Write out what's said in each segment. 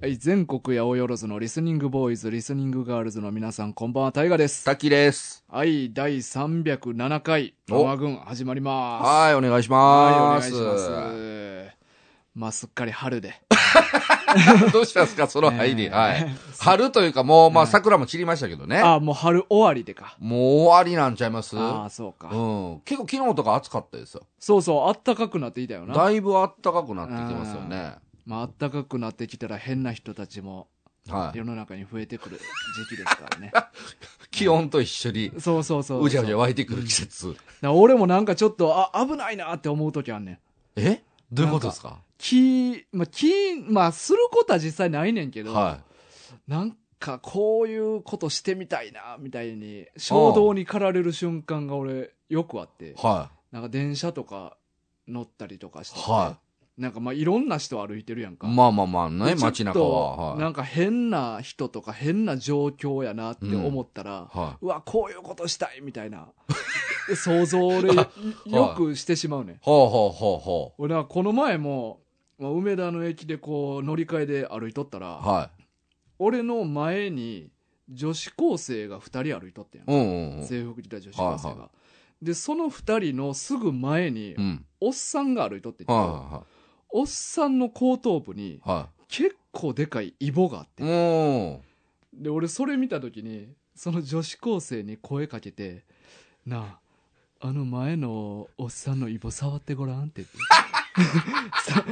はい、全国八百万のリスニングボーイズ、リスニングガールズの皆さん、こんばんは、タイガです。滝です。はい、第307回、おママ軍始まります。はい、お願いしはい、おます。願いします。まあ、すっかり春で。どうしたんですか、その入り。えーはい。春というか、もう、まあ、桜も散りましたけどね。あ、もう春終わりでか。もう終わりなんちゃいます？ああ、そうか。うん。結構昨日とか暑かったですよ。そうそう、あったかくなってきたよな。だいぶ暖かくなってきてますよね。まあ、あったかくなってきたら変な人たちもはい。世の中に増えてくる 時期ですからね。気温と一緒に、そうそうそう。うじゃうじゃ湧いてくる季節。ら俺もなんかちょっと、あ、危ないなって思う時あんねん。え？どういうことですか？気、まあ、気、まあ、することは実際ないねんけど、はなんかこういうことしてみたいな、みたいに、衝動に駆られる瞬間が俺、よくあってい。、はなんか電車とか乗ったりとかしてい。て、はなんかまあいろんな人歩いてるやんか。い。まあまあまあね、街中は。はい。なんか変な人とか変な状況やなって思ったら、はうわ、こういうことしたいみたいな、想像を俺、よくしてしまうねん。い。ほうほうほうほ俺はこの前も、まあ、梅田の駅でこう乗り換えで歩いとったら、う。は俺の前に女子高生が2人歩いとってんい。うんうんうん。制服着た女子高生が、はいはでその2人のすぐ前に、うん。おっさんが歩いとってんけど、はおっさんの後頭部に結構でかいイボがあってで俺それ見た時にその女子高生に声かけて「なああの前のおっさんのイボ触ってごらん」って言ってさ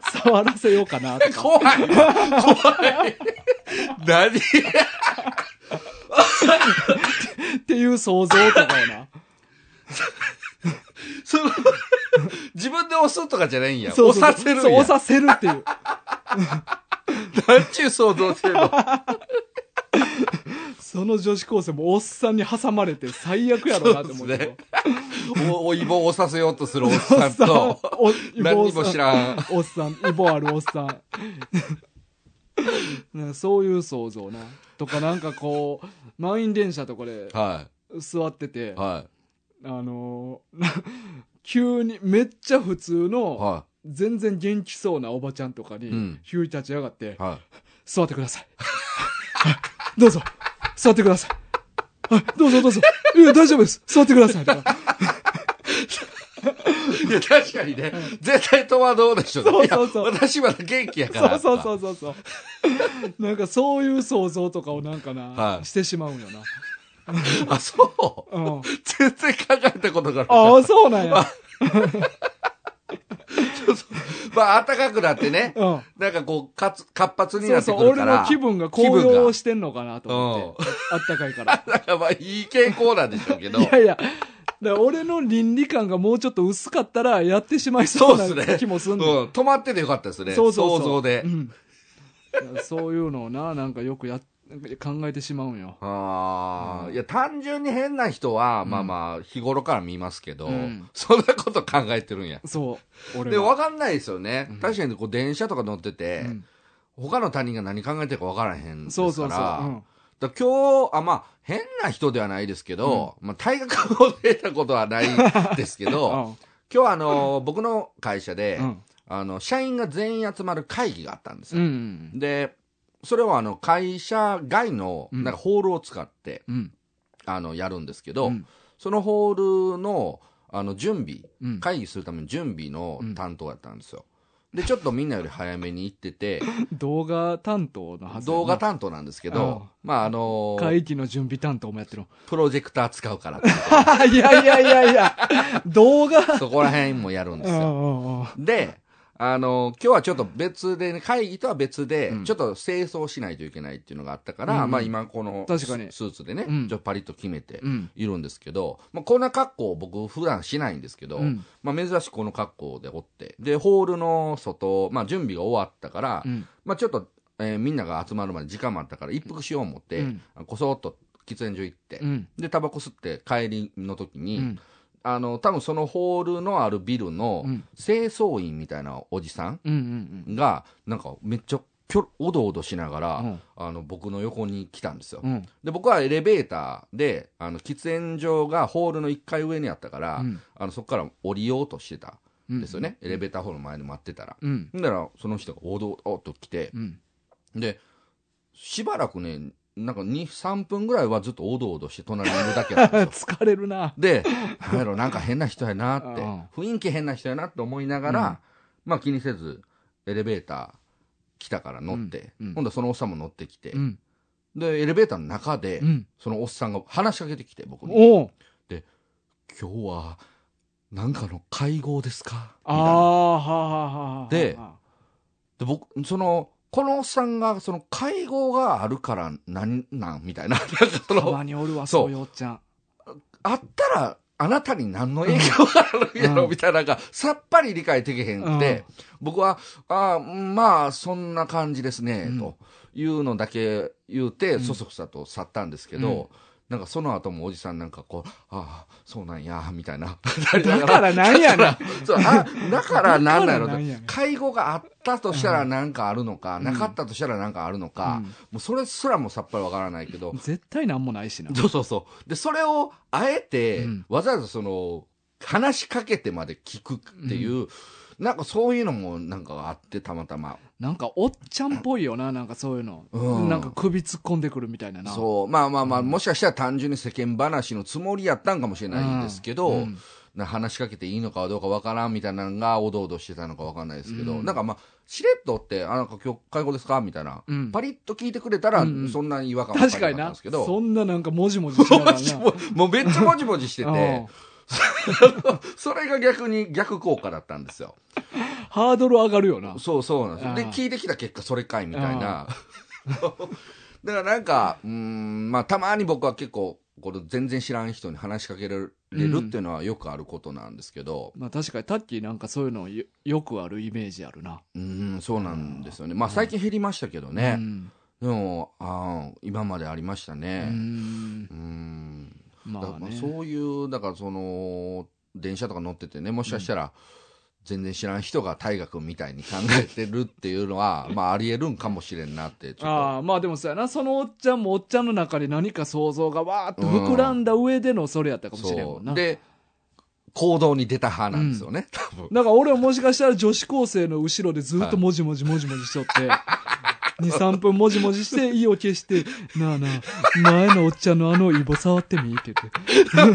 さ触らせようかなとう。か怖い。怖い。何？っていう想像とかをな分で押すとかじゃないんや。そうそう押させるんや。そう押させるっていう なんちゅう想像してるの？その女子高生もおっさんに挟まれて最悪やろうなって思うけどそうお、おいぼを押させようとするおっさんと、おイボ何にも知らん。おっさん、イボあるおっさん。ねそういう想像な。とかなんかこう、満員電車とかでは座ってて、い。はあのーな急にめっちゃ普通い。の、は全然元気そうなおばちゃんとかに、うん急に立ち上がって座ってください。はいどうぞ、座ってください。はい、どうぞどうぞ。いや、大丈夫です。座ってください。とかい。いや、確かにね、絶対戸惑うでしょ。そうそうそう私まだ元気やから。。そうそうそううそうそう。なんかそういう想像とかをなんかな、はいしてしまうんよな。あ、そう。うん。全然考えたことがなかああ、っそうなんや。た。まあ、暖かくなってね、うん。なんかこう、かつ活発になってそうそう、俺くるから。の気分が高揚がしてんのかなと思って。あったかいから。だからまあ、いい傾向なんでしょうけど。いやいや、だから俺の倫理観がもうちょっと薄かったらやってしまいそうなそうっすね気もすんうんの。、止まっててよかったですね。そうそうそう想像でう。ん。そういうのをな、なんかよくや、なんか考えてしまうんよ。ああ、うんいや、単純に変な人は、うんまあまあ、日頃から見ますけど、うんそんなこと考えてるんや。そう。俺で、は。わかんないですよね。うん確かに、こう、電車とか乗ってて、うん他の他人が何考えてるかわからへんですから、そうそうそう。うんだ今日、あ、まあ、変な人ではないですけど、まあ、大学を出たことはないですけど、今日はあの、僕の会社で、うん。あの、社員が全員集まる会議があったんですうよ。ん。で、それはあの、会社外の、うん。なんかホールを使って、うん。あの、やるんですけど、うん。そのホールの、あの、準備、うん。会議するための準備の担当やったんですよ。で、ちょっとみんなより早めに行ってて、動画担当のはず動画担当なんですけど、まあ、あの会議の準備担当もやってる。プロジェクター使うから。っ ていやいやいやいや、動画。そこら辺もやるんですよ。で、あの、今日はちょっと別でね、会議とは別でうん、ちょっと清掃しないといけないっていうのがあったから、うんまあ今この確かにスーツでね、うんちょっとパリッと決めてうん。いるんですけど、まあこんな格好僕普段しないんですけど、うん。まあ珍しくこの格好でおって、で、ホールの外、まあ準備が終わったから、うん。まあちょっと、えーみんなが集まるまで時間もあったから一服しよう思って、うんこそっと喫煙所行って、うん。で、タバコ吸って帰りの時に、うん。あの、多分そのホールのあるビルのうん清掃員みたいなおじさん。が、なんかめっちゃきょおどおどしながら、うんあの、僕の横に来たんですよ。うん。で、僕はエレベーターで、あの、喫煙所がホールの1階上にあったから、うんあの、そこから降りようとしてたうんんですよね。エレベーターホールの前で待ってたら。うん。だから、その人がおどおっと来て、うん。で、しばらくね、なんか2、3分ぐらいはずっとおどおどして隣にいるだけだったんですよ。疲れるな。で、なんやろ、なんか変な人やなってうん、雰囲気変な人やなって思いながら、うんまあ気にせず、エレベーター来たから乗って、うんうん今度はそのおっさんも乗ってきて、うん。で、エレベーターの中で、うん。そのおっさんが話しかけてきて、僕に。おう今日は、なんかの会合ですか？みたああ、いな。はあはあはあ。でで、僕、その、このおっさんが、その会合があるから、なんなんみたいな。なんかそたの、まにおるわ、そうそういうおっちゃん。あったら、あなたに何の影響があるんやろ、うん。みたいなのが、さっぱり理解できへんくて、僕は、ああ、まあ、そんな感じですね、うん。というのだけ言うて、うん。そそくさと去ったんですけど、なんかその後もおじさんなんかこう、ああ、そうなんや、みたいな。だからなんやねん。そうあだからなんだろう介護があったとしたらなんかあるのか、うんなかったとしたらなんかあるのか、もうそれすらもさっぱりわからないけど、絶対なんもないしな。そうそうそう。で、それをあえて、うんわざわざその、話しかけてまで聞くっていう、なんかそういうのもなんかあってたまたま。なんかおっちゃんっぽいよな、なんかそういうの。うんなんか首突っ込んでくるみたいなな。そう。まあまあまあ、うんもしかしたら単純に世間話のつもりやったんかもしれないですけど、うんな話しかけていいのかどうかわからんみたいなのがおどおどしてたのかわかんないですけど、うんなんかまあ、しれっとって、あ、なんか今日介護ですかみたいな、うんパリッと聞いてくれたら、うんそんなに違和感は確かにな。んですけど、そんななんかもじもじしながらもじな。ももうめっちゃもじもじして うんて、それが逆に逆効果だったんですよ。ハードル上がるよな。そうそうなんですよ。で、聞いてきた結果、それかいみたいな。だからなんか、うーん、まあ、たまに僕は結構、これ全然知らん人に話しかけられるっていうのはよくあることなんですけど、まあ確かにタッキーなんかそういうのよよくあるイメージあるな。うーん、そうなんですよね。まあ、最近減りましたけどね。うんでも、ああ、今までありましたうね。んうーん。まあね。そういう、だからその、電車とか乗っててね、もしかしたら、全然知らん人が大河君みたいに考えてるっていうのは、まああり得るんかもしれんなって。ああまあでもそうやなそのおっちゃんもおっちゃんの中で何か想像がわーっと膨らんだ上でのそれやったかもしれんもんな、そう。で、行動に出た派なんですよね、多分。だから俺はもしかしたら女子高生の後ろでずっともじもじもじもじしとって、2、3分もじもじして、意を消して、なあなあ、前のおっちゃんのあのイボ触ってみって言っ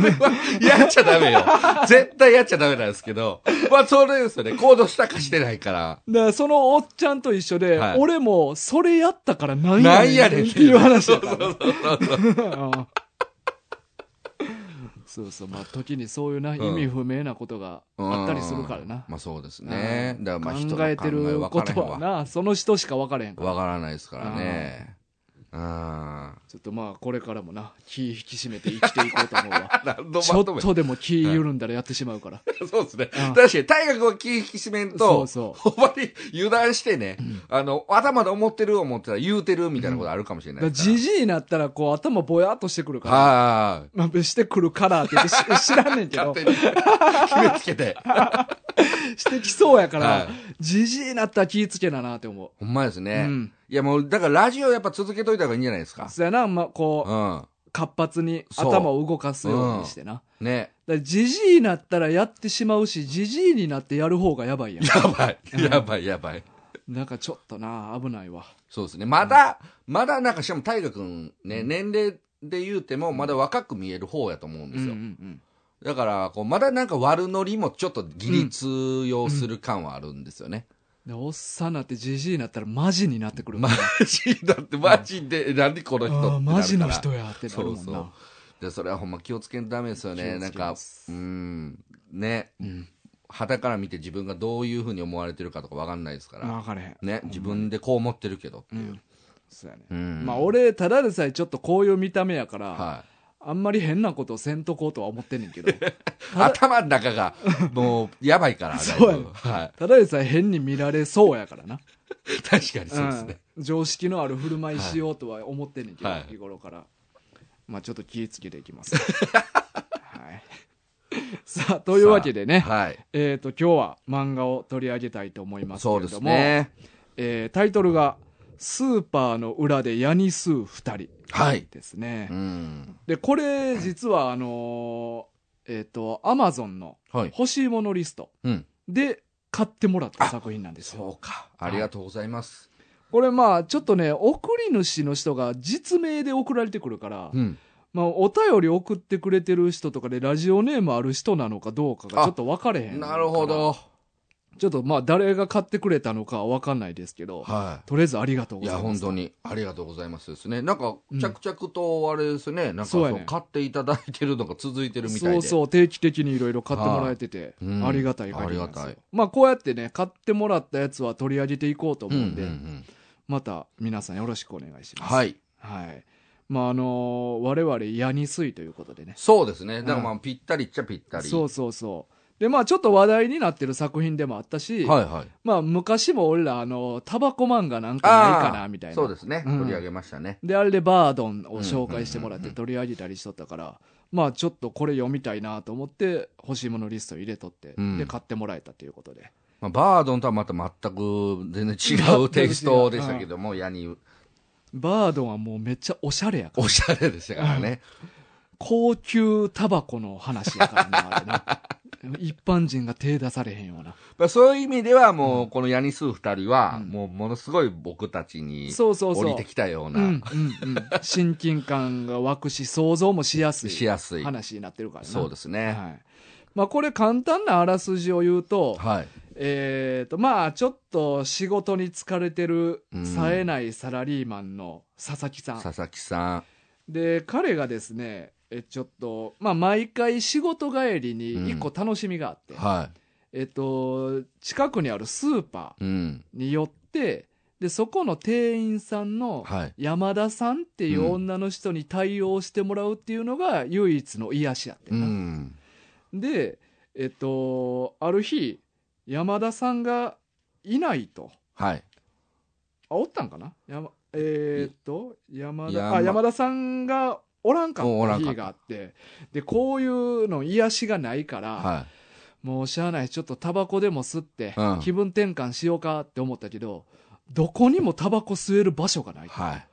て。やっちゃダメよ。絶対やっちゃダメなんですけど。まあそれですよね。行動したかしてないから。だからそのおっちゃんと一緒で、はい俺もそれやったからなんやなんやねんねんっていう話やから。そうそう そうそう、まあ時にそういうな、意味不明なことがあったりするからな。まあそうですね。だからまあ人の考えてることはな、その人しか分からへんから。わからないですからね。うん。ちょっとまあこれからもな、気引き締めて生きていこうと思うわ。ちょっとでも気緩んだらやってしまうから。そうですね。うん確かに、大学を気引き締めんそとう、そほんまに油断してね、あの、頭で思ってる思ってたら言うてるみたいなことあるかもしれう。ないじじいになったらこう頭ぼやっとしてくるから。はい。まあ、してくるからって知らんねんけど 勝、手に決めつけて。してきそうやかはらい、じじいになったら気ぃつけななって思う。ほんまですね。うんいやもう、だからラジオやっぱ続けといた方がいいんじゃないですか。そやな、まあ、こう、うん。活発に頭を動かすようにしてな。ね。だからじじいになったらやってしまうし、じじいになってやる方がやばいやん。やばい。やばい、やばい。なんかちょっとな、危ないわ。そうですね。まだ、まだなんかしかも大河君ね、年齢で言うてもまだ若く見える方やと思うんですよ。うんうんだから、こう、まだなんか悪ノリもちょっと義理通用する感はあるんですよね。でおっさんなってじじいになったらマジになってくるマ。ジだって、マジで、何この人マジの人やってなるもんな。そうそうで、それはほんま気をつけんとダメですよね。なんかうん、ね、うん。肌から見て自分がどういうふうに思われてるかとかわかんないですから。分かれへん。ね、自分でこう思ってるけどっていう。うん。そうやね。うんまあ俺、ただでさえちょっとこういう見た目やから、はい。あんまり変なことをせんとこうとは思ってんねんけど、頭の中が、もう、やばいから、そうやはい。ただでさえ変に見られそうやからな。確かにそうですね。うん常識のある振る舞いしようとは思ってんねんけど、はい日頃から。まあちょっと気ぃつけていきます。はい。さあ、というわけでね、はい。えっ、と、今日は漫画を取り上げたいと思いますけそうですれども、ね。えータイトルが、スーパーの裏でヤニスー二人。はいですね。うん。で、これ、実は、あのーえっ、と、アマゾンのはい。欲しいものリストうん。で買ってもらった作品なんですよ。そうか。ありがとうございます。これまあちょっとね送り主の人が実名で送られてくるから、うん。まあ、お便り送ってくれてる人とかでラジオネームある人なのかどうかがあちょっと分かれへんなるほど。ちょっとまあ誰が買ってくれたのかは分かんないですけど、はとりあえずありがとうい。いや、ございます本当にありがとうございますですね。なんかうん、着々とあれですね、なんかそうやね買っていただいてるのが続いてるみたいで。そうそう定期的にいろいろ買ってもらえてて、うんありがたい限りですよありがたいまあこうやってね買ってもらったやつは取り上げていこうとうんうんう思うんで、ん。また皆さんよろしくお願いしますはい。はいまああのー我々矢に水ということでねそうですね。だからまあ、ぴったりっちゃぴったり。そうそうそうでまあちょっと話題になってる作品でもあったし、はいはい。まあ昔も俺らあのタバコ漫画なんかないかなみたいな。そうですね。うん。取り上げましたね。であれでバードンを紹介してもらってうんうんうん。うん取り上げたりしとったから、まあちょっとこれ読みたいなと思って欲しいものリスト入れとって、うん。で買ってもらえたということで。まあ、バードンとはまた全く全然違うテイストでしたけども、矢にバードンはもうめっちゃおしゃれやから。おしゃれでしたからね。高級タバコの話やからなあれね。一般人が手出されへんような。まあ、そういう意味ではもう、このヤニスー二人は、うん。もうものすごい僕たちにそうそうそう。降りてきたような、親近感が湧くし想像もしやすいしやすい。話になってるからな。そうですね。はい。まあ、これ簡単なあらすじを言うと、はい。えーとまあちょっと仕事に疲れてるうん。冴えないサラリーマンの佐々木さん、佐々木さん。で彼がですねえちょっと、まあ、毎回仕事帰りに一個楽しみがあって、はえっと近くにあるスーパい。うん。ーに寄ってでそこの店員さんのはい。山田さんっていう女の人に対応してもらうっていうのが唯一の癒しやってうんな、ん。でえっとある日山田さんがいないとはい。あおったんかな？山えーっと山田山あ山田さんがおらんかった日があってでこういうの癒しがないから、はもうしゃあないちょっとタバコでも吸って、うん気分転換しようかって思ったけどどこにもタバコ吸える場所がないい。はい。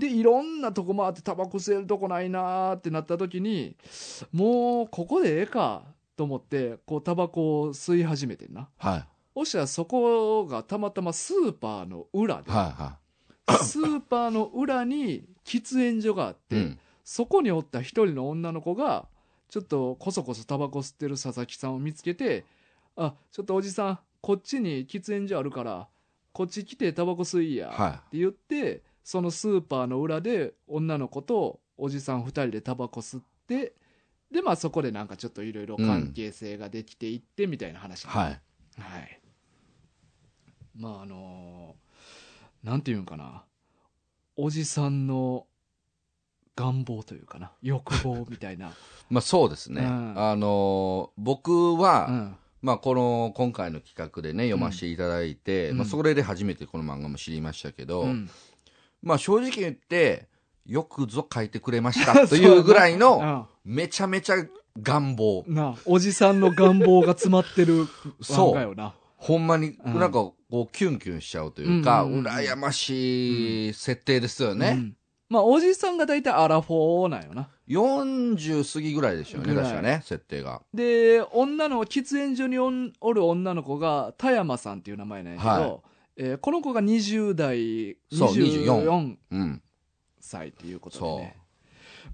でいろんなとこ回ってタバコ吸えるとこないなーってなった時にもうここでええかと思ってこうタバコを吸い始めてんなはい。そしたらそこがたまたまスーパーの裏で、はい。はスーパーの裏に喫煙所があっい。て、うん。そこにおった一人の女の子がちょっとこそこそタバコ吸ってる佐々木さんを見つけて「あちょっとおじさんこっちに喫煙所あるからこっち来てタバコ吸いや」はって言ってそのスーパーの裏で女の子とおじさん二人でタバコ吸ってでまあそこでなんかちょっといろいろ関係性ができていってみたいな話い。はい。はい。まああのなんていうんかなおじさんの願望というかな。欲望みたいな、まあそうですね。うん。あのー僕は、うん、まあこの今回の企画でね、読ませていただいて、うん。まあそれで初めてこの漫画も知りましたけど、うん。まあ正直言って、よくぞ書いてくれました というぐらいの、めちゃめちゃ願望。なあおじさんの願望が詰まってるそう。漫画よな。ほんまに、うん。なんかこうキュンキュンしちゃうというか、うんうんうん羨ましい設定ですよね。うんまあおじさんが大体アラフォーなんよな。40過ぎぐらいでしょうね、ぐらい。確かね、設定が。で女の喫煙所におる女の子が田山さんっていう名前なんやけど、はい。えーこの子が20代そう24うん。歳っていうことでね。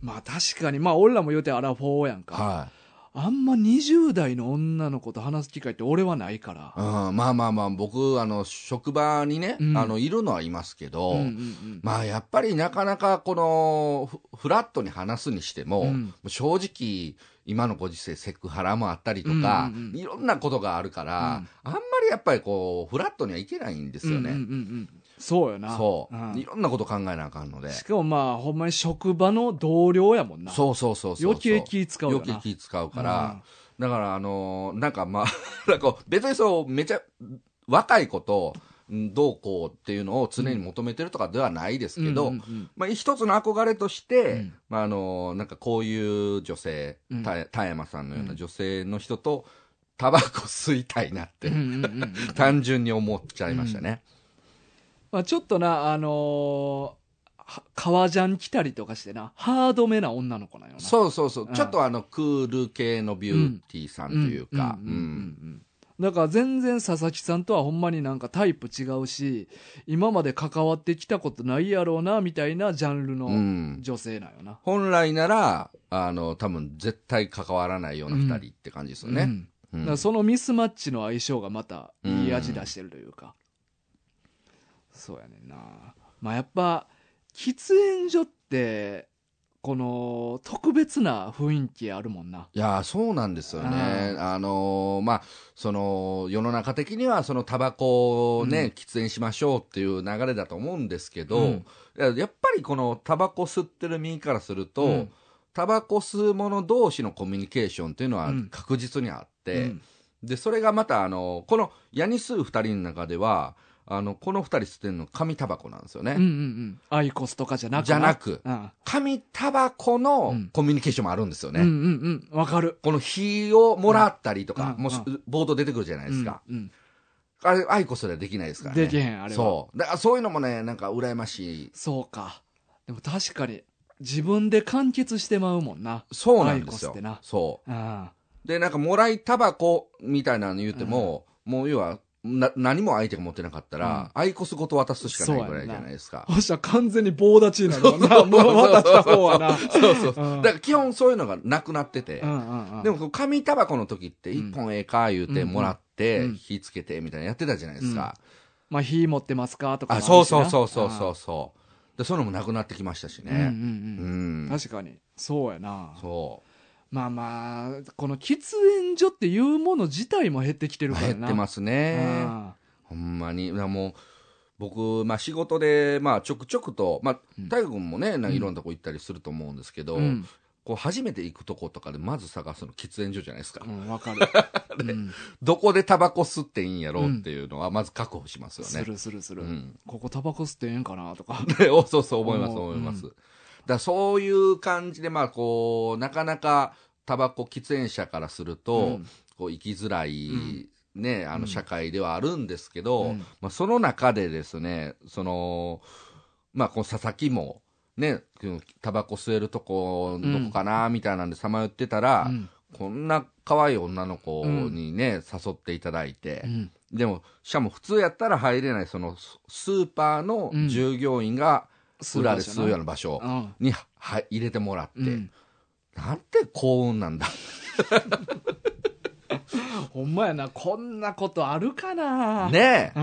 まあ確かに。まあ俺らも言うてアラフォーやんか、はあんま20代の女の子と話す機会って俺はないから。い。うん、まあまあまあ、僕、あの、職場にね、うん。あの、いるのはいますけど、うんうんうんまあやっぱりなかなかこのフフラットに話すにしても、うん。正直今のご時世セクハラもあったりとか、うんうんうん。いろんなことがあるから、うん。あんまりやっぱりこうフラットにはいけないんですよね。うんうんうんうんそうよな。そう、ん。いろんなこと考えなあかんので。しかもまあほんまに職場の同僚やもんな。そうそうそうそう。余計気使う余計気使うから、だからあのーなんかまあ、なんか別にそう、めちゃ、若い子と、んどうこうっていうのを常に求めてるとかではないですけど、うんうんうん。まあ、一つの憧れとして、うん。まあ、あのなんかこういう女性、うん。た田山さんのよううなん女性の人とタバコ吸いたいなって、うんうんうんうん。単純に思っちゃいましたね。まあ、ちょっとなあのーは革ジャン着たりとかしてなハードめな女の子なんよな。そうそうそう、うん。ちょっとあのクール系のビューティーさんというか、ん。んんんだから全然佐々木さんとはほんまになんかタイプ違うし、今まで関わってきたことないやろうな、みたいなジャンルうのん。女性なんよな。本来なら、あの、多分絶対関わらないような二人って感じですよね。うん。うん。そのミスマッチの相性がまたいい味出してるというか。そうやねんな。まあやっぱ、喫煙所って、この特別な雰囲気あるもんな。いやーそうなんですよね。あのーまあ、その、世の中的には、その、タバコをね、うん喫煙しましょうっていう流れだと思うんですけど、うんいややっぱりこの、タバコ吸ってる身からすると、うんタバコ吸う者同士のコミュニケーションっていうのはうん確実にあって、うんで、それがまた、あの、この、ヤニスー二人の中では、あの、この二人吸ってるの紙タバコなんですよね。うんうんうん。アイコスとかじゃなくじゃなくうん紙タバコのうんコミュニケーションもあるんですよね。うんうんうん。わかる。この火をもらったりとか、うんもうしボード出てくるじゃないですか。うんうんあれ、アイコスではできないですからね。できへん、あれは。そう。だからそういうのもね、なんか羨ましい。そうか。でも確かに、自分で完結してまうもんな。そうなんですよアイコスってな。そあう。で、なんか、もらいタバコみたいなの言っても、もう要は、な、何も相手が持ってなかったら、アイコスごと渡すしかないぐらいじゃないですかあ。。そしたら完全に棒立ちになるもんな。もう渡した方はな。そうそうだから基本そういうのがなくなってて。でも、紙タバコの時って、一本ええか言うてもらって、うん火つけてみたいなやってたじゃないですか。まあ、火持ってますかとか。そうそうそうそうそうそう。で、そういうのもなくなってきましたしね。うん。うん。確かに。そうやな。そまあまあ、この喫煙所っていうもの自体も減ってきてう。るからな。減ってますね。あほんまに。もう、僕、まあ仕事で、まあちょくちょくと、まあうん、大河君もね、なんかうんいろんなとこ行ったりすると思うんですけど、うん。こう初めて行くとことかでまず探すの喫煙所じゃないですか。うん、わかる。うんどこでタバコ吸っていいんやろうっていうのは、まず確保しますよね。するするする。うん。ここタバコ吸ってええんかなとか。そうそう思います、思います。うだそういう感じで、まあこう、なかなかタバコ喫煙者からすると、うん。こう生きづらい、ね、あうん。の社会ではあるんですけど、うん。まあ、その中でですね、その、まあ、この佐々木も、ね、タバコ吸えるとこ、どこかな、みたいなんでさまよってたら、うん。こんな可愛い女の子にね、誘っていただいてう、ん。でも、しかも普通やったら入れない、そのススーパーの従業員が裏で吸うような場所うんには入れてもらって、うんなんて幸運なんだ。ほんまやな、こんなことあるかな。ねう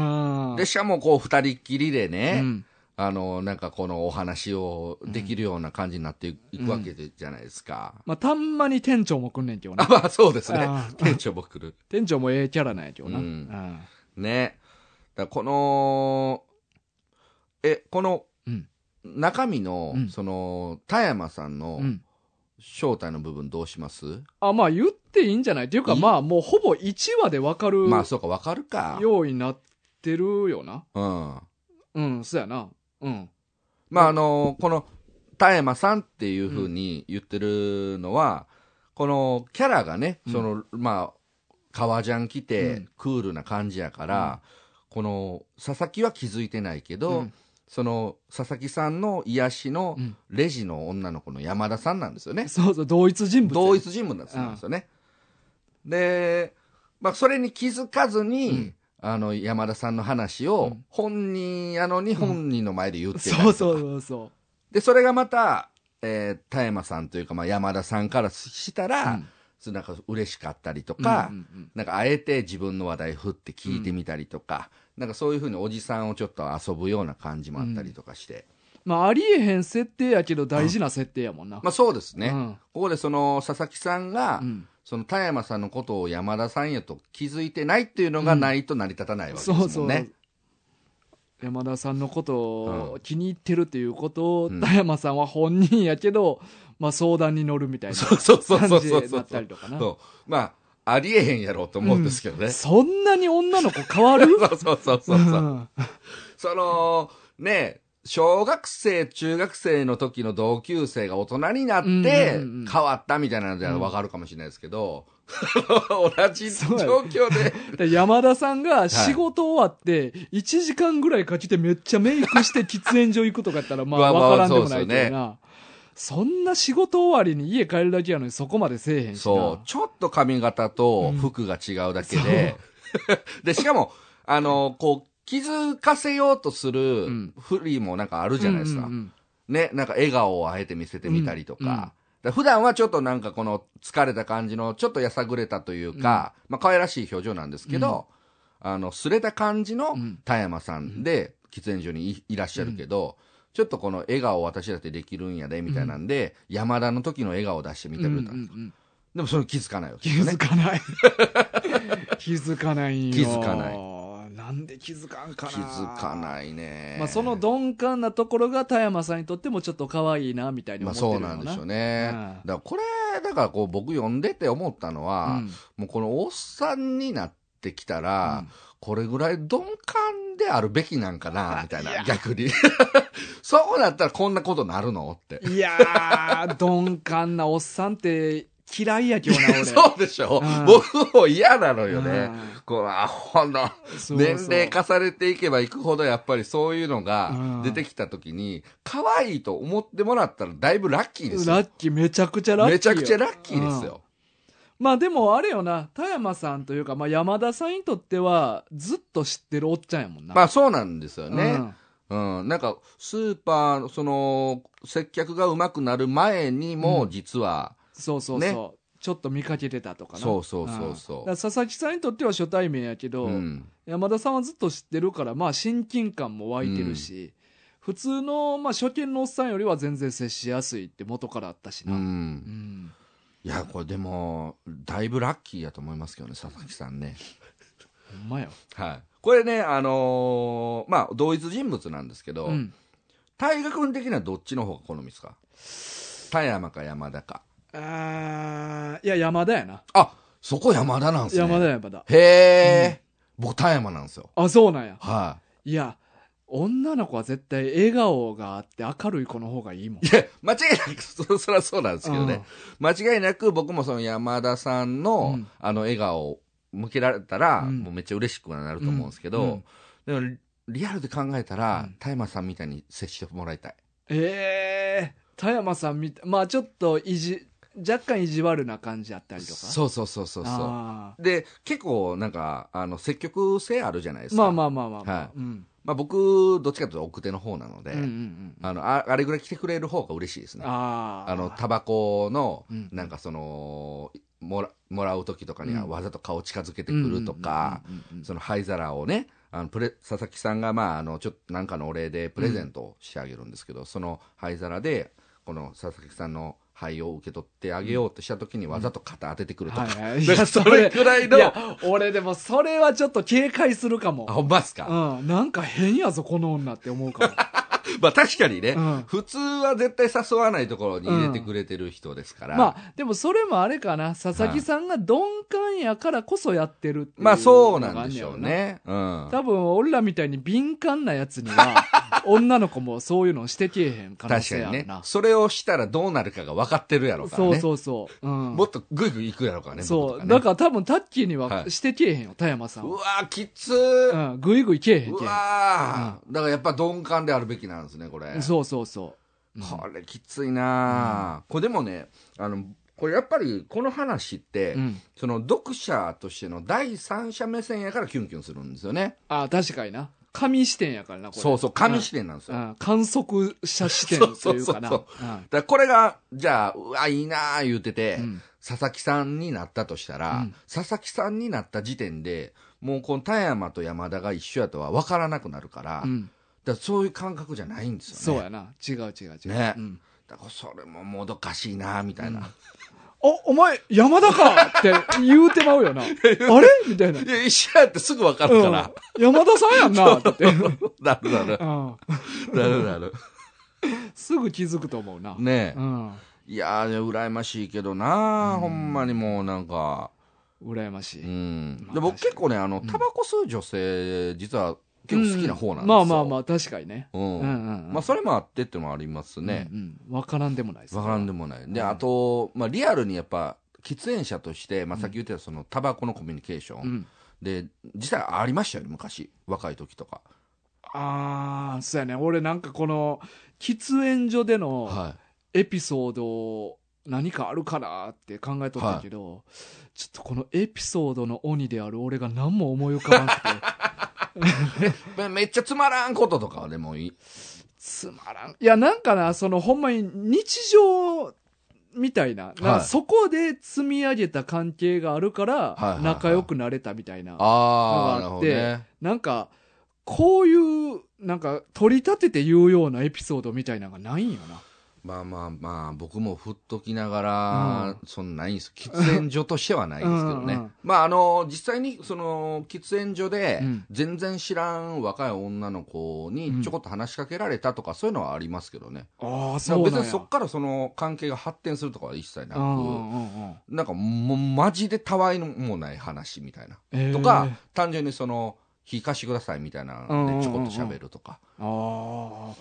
ん。で、しかもこう二人っきりでね、うんあの、なんかこのお話をできるような感じになっていくわけでじゃないですか。まあ、たんまに店長も来んねんけど あ、な。まあそうですねあ。店長も来る。店長もええキャラなんやけどな。ううんん。ね。だからこの、え、このうん。中身の、うんその、田山さんのうん。正体の部分どうします、あ、まあ言っていいんじゃない？っていうか、いい？まあもうほぼ1話でわかるまあそうか、わかるか。ようになってるよな。うん。うん、そうやな。うん。まああの、この、田山さんっていうふうに言ってるのは、このキャラがね、うんその、まあ、革ジャン着て、うんクールな感じやから、この、佐々木は気づいてないけど、うんその、佐々木さんの癒しのうんレジの女の子の山田さんなんですよね。そうそう、同一人物や。同一人物なんですよね。で、まあ、それに気づかずに、うんあの、山田さんの話をうん、本人やのに本人の前で言ってたそうそうそうそで、それがまた、えー、田山さんというか、まあ、山田さんからしたう。ら、うんそうなんか嬉しかったりとか、うんうんうんなんかあえて自分の話題振って聞いてみたりとか、なんかそういうふうにおじさんをちょっと遊ぶような感じもあったりとかして。まあありえへん設定やけど大事な設定やもんな。まあそうですね。うんここでその佐々木さんが、うんその田山さんのことを山田さんやと気づいてないっていうのがないと成り立たないわけですもんね。そうそう。山田さんのことを気に入ってるっていうことを、うん。田山さんは本人やけど、まあ相談に乗るみたいなそうそうそう感じになったりとかな。そう。まあ、ありえへんやろうと思うんですけどね。そんなに女の子変わる？そうそうそうそう。う。ん。その、ね、小学生、中学生の時の同級生が大人になってうんうんうん変わったみたいなのじゃわかるかもしれないですけど、同じ状況で、で山田さんが仕事終わって1時間ぐらいかけてめっちゃメイクして喫煙所行くとかやったらまあわからんでもないけどな。そんな仕事終わりに家帰るだけやのにそこまでせえへんしな。そう、ちょっと髪型と服が違うだけで、で、しかも、あの、こう、気づかせようとするん。フリーもなんかあるじゃないですか。うんうんね、なんか笑顔をあえて見せてみたりとか。普段はちょっとなんかこの疲れた感じの、ちょっとやさぐれたというか、まあ可愛らしい表情なんですけど、あの、すれた感じのうん田山さんで、喫煙所にいいらっしゃるけど、ちょっとこの笑顔私だってできるんやで、みたいなんで、山田の時の笑顔を出してみてくれた。うんうんうんでもそれ気づかないわけね。づかない。気づかない 気づかないなんで気づかんかな気づかないね。まあ、その鈍感なところが田山さんにとってもちょっと可愛いなみたいにま思ってるのあそうなんでしょうね。うんだからこれ、だからこう僕読んでて思ったのは、うんもうこのおっさんになってきたら、うんこれぐらい鈍感であるべきなんかな、みたいな、逆に。そうなったらこんなことなるの？って。いやー鈍感なおっさんって嫌いやけどな俺。そうでしょ。うん。僕も嫌なのよね。うん。このアホの年齢重ねていけばいくほどやっぱりそういうのがうん。出てきた時に、可愛いと思ってもらったらだいぶラッキーですよ。ラ。ッキーめちゃくちゃラッキーよ。めちゃくちゃラッキーですよ。まあでもあれよな。田山さんというか、まあ、山田さんにとってはずっと知ってるおっちゃんやもんな。まあそうなんですよね。うん。うん、なんか、スーパー、その、接客が上手くなる前にも、うん。実は、そうそうそう、ね。ちょっと見かけてたとかな。そうそうそうそう。佐々木さんにとっては初対面やけど、うん、山田さんはずっと知ってるからまあ親近感も湧いてるし、普通の、まあ、初見のおっさんよりは全然接しやすいって元からあったしう。な、うん。ん。いや、これでも、だいぶラッキーやと思いますけどね、佐々木さんね。ほんまよ、はい。これね、あのーまあ、同一人物なんですけど、うん、大河君的にはどっちの方が好みですか？田山か山田か。あーいや山田やな。あ、そこ山田なんですね。山田山田へえ、僕田山なんですよ。あそうなんや。はい。や女の子は絶対笑顔があって明るい子の方がいいもん。い。いや、間違いなく、そそりゃそうなんですけどね。間違いなく僕もその山田さんの、うん。あの笑顔を向けられたら、うん。もうめっちゃ嬉しくはなると思うんですけど、でもリリアルで考えたらうん、田山さんみたいに接してもらいたい。ええ田山さんみたまあちょっといじ若干意地悪な感じあったりとか？そうそうそうそうそう。あで、結構なんか、あの、積極性あるじゃないですか。ーまあまあまあまあまあ、はい。うん。まあ僕、どっちかというと奥手の方なので、うんうんうん。あのあ、あれぐらい来てくれる方が嬉しいですね。あの、タバコのうん、なんかその、もらもらう時とかにはうん。わざと顔近づけてくるとか、うんうんうんうんその灰皿をね、あのプレ佐々木さんが、まあ、あのちょっとなんかのお礼でプレゼントをしてあげるんですけど、その灰皿で、この佐々木さんの灰を受け取ってあげようとした時にわざと肩当ててくるとか、はいはい。いだからやそれくらいの、いや俺でもそれはちょっと警戒するかも。あ、ほんまっすか、うん。なんか変やぞこの女って思うかも。まあ確かにね、うん。普通は絶対誘わないところに入れてくれてる人ですから、まあでもそれもあれかな。佐々木さんが鈍感やからこそやってるっていうまあそうなんでしょうね。うん。多分俺らみたいに敏感なやつには 女の子もそういうのしてけえへん可能確かにね。性あるな。それをしたらどうなるかが分かってるやろうからね。そうそうそう、うん、もっとグイグイ行くやろうからね。僕そう、ね。だから多分タッキーにははい。してけえへんよ田山さんは。うわーきつー。うん、ぐいぐいけえへんうけわー。だからやっぱ鈍感であるべきなんですね、これ。そうそうそう、うん。これきついなー。これでもね、あの、これやっぱりこの話って、うん、その読者としての第三者目線やからキュンキュンするんですよね。あ確かにな紙視点やからなこれ。そうそう、紙視点なんですよ。うん、観測者視点というかな。そうそうそうう。ん。だからこれが、じゃあ、うわ、いいなー言うてて、うん。佐々木さんになったとしたら、うん。佐々木さんになった時点で、もうこの田山と山田が一緒やとは分からなくなるから、うん、だそういう感覚じゃないんですよね。そうやな。違う違う違う、ね。うん、だからそれももどかしいなみたいな。おお前山田かって言うてまうよな。あれ？みたいな、いや、一緒やってすぐ分かるから。うん、山田さんやんなって。なるなる。うん、なるなる。すぐ気づくと思うな、ねえ。うん、いやー、羨ましいけどな、うん。ほんまにもうなんか。羨ましい、うん。まあで僕結構ね、あの、タバコ吸う女性、実は結構好きな方なんですよ。まあまあまあ確かにね、うん。うんうんうんまあそれもあってってのもありますね。うんうん、分からんでもないですわからんでもない。で、うんあと、まあリアルにやっぱ、喫煙者として、まあさっき言ってたそのタバコのコミュニケーション。うんで、実際ありましたよね、昔。若い時とか。ああそうやね俺なんかこの喫煙所でのはエピソード何かあるかなって考えとったけど、ちょっとこのエピソードの鬼である俺が何も思い浮かばなくて め めっちゃつまらんこととかでもいい。つまらん。いやなんかなそのほんまに日常みたいな,、はい。そこで積み上げた関係があるから仲良くなれたみたいな、ああ、なるのがあってほどね。なんかこういうなんか取り立てて言うようなエピソードみたいなのがないんよなまあまあまあ、僕も振っときながら、そんなないんです。喫煙所としてはないですけどね。うんうんまああの、実際にその、喫煙所でうん、全然知らん若い女の子にちょこっと話しかけられたとか、そういうのはありますけどね。ああだそう別にそっからその関係が発展するとかは一切なく、うんうんうんなんかもうマジでたわいのもない話みたいな。えーとか、単純にその、火貸してくださいみたいなのでちょこっと喋るとか。ああ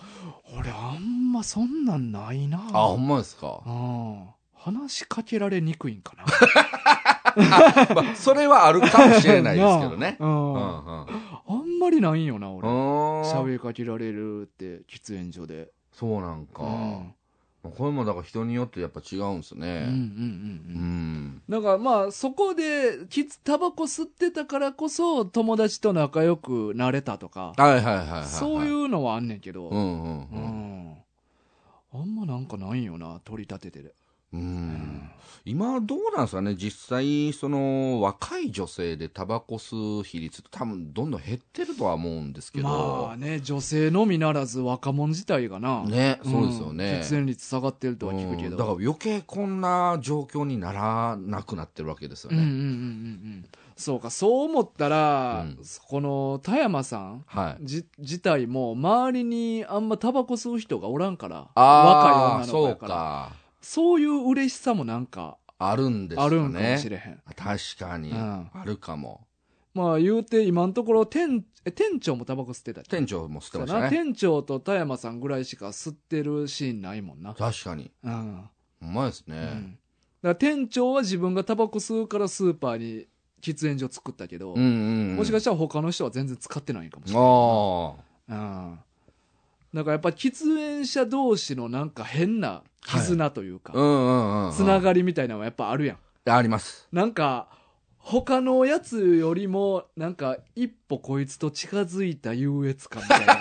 俺あんまそんなんないな。あ、ほんまですか？うん。話しかけられにくいんかな。まあ、それはあるかもしれないですけどね。ううん。んうん。あんまりないんよな俺。うん。喋りかけられるって喫煙所で。そうなんか、うんこれもだから人によってやっぱ違うんですね。うんうんうんううんん。だからまあそこできつタバコ吸ってたからこそ友達と仲良くなれたとかはいはいはいはい、はい。。そういううのはあんねんけど、うんうんううん。んあんまなんかないんよな取り立ててで、うん。今どうなんですかね？実際その若い女性でタバコ吸う比率って多分どんどん減ってるとは思うんですけど、まあね女性のみならず若者自体がな、ねんそうですよね、喫煙率下がってるとは聞くけど、うん。だから余計こんな状況にならなくなってるわけですよね、うんうんうんうんうん。そうかそう思ったら、うん。この田山さんはい。じ自体も周りにあんまタバコ吸う人がおらんから。ああ若い女の子そうやから。かそういう嬉しさもなんかあるんですかね。あるんかもしれへん、確かに、うん。あるかも。まあ言うて今のところ店え店長もタバコ吸ってた店長も吸ってましたね。店長と田山さんぐらいしか吸ってるシーンないもんな。確かに。うん、うまいですね、うん、だから店長は自分がタバコ吸うからスーパーに喫煙所作ったけど、うんうんうん。もしかしたら他の人は全然使ってないかもしれな。いあうん。だからやっぱ喫煙者同士のなんか変な絆というか、あうんうんうんうん。つながりみたいなのはやっぱあるやん。あります。なんか他のやつよりもなんか一歩こいつと近づいた優越感みたいな。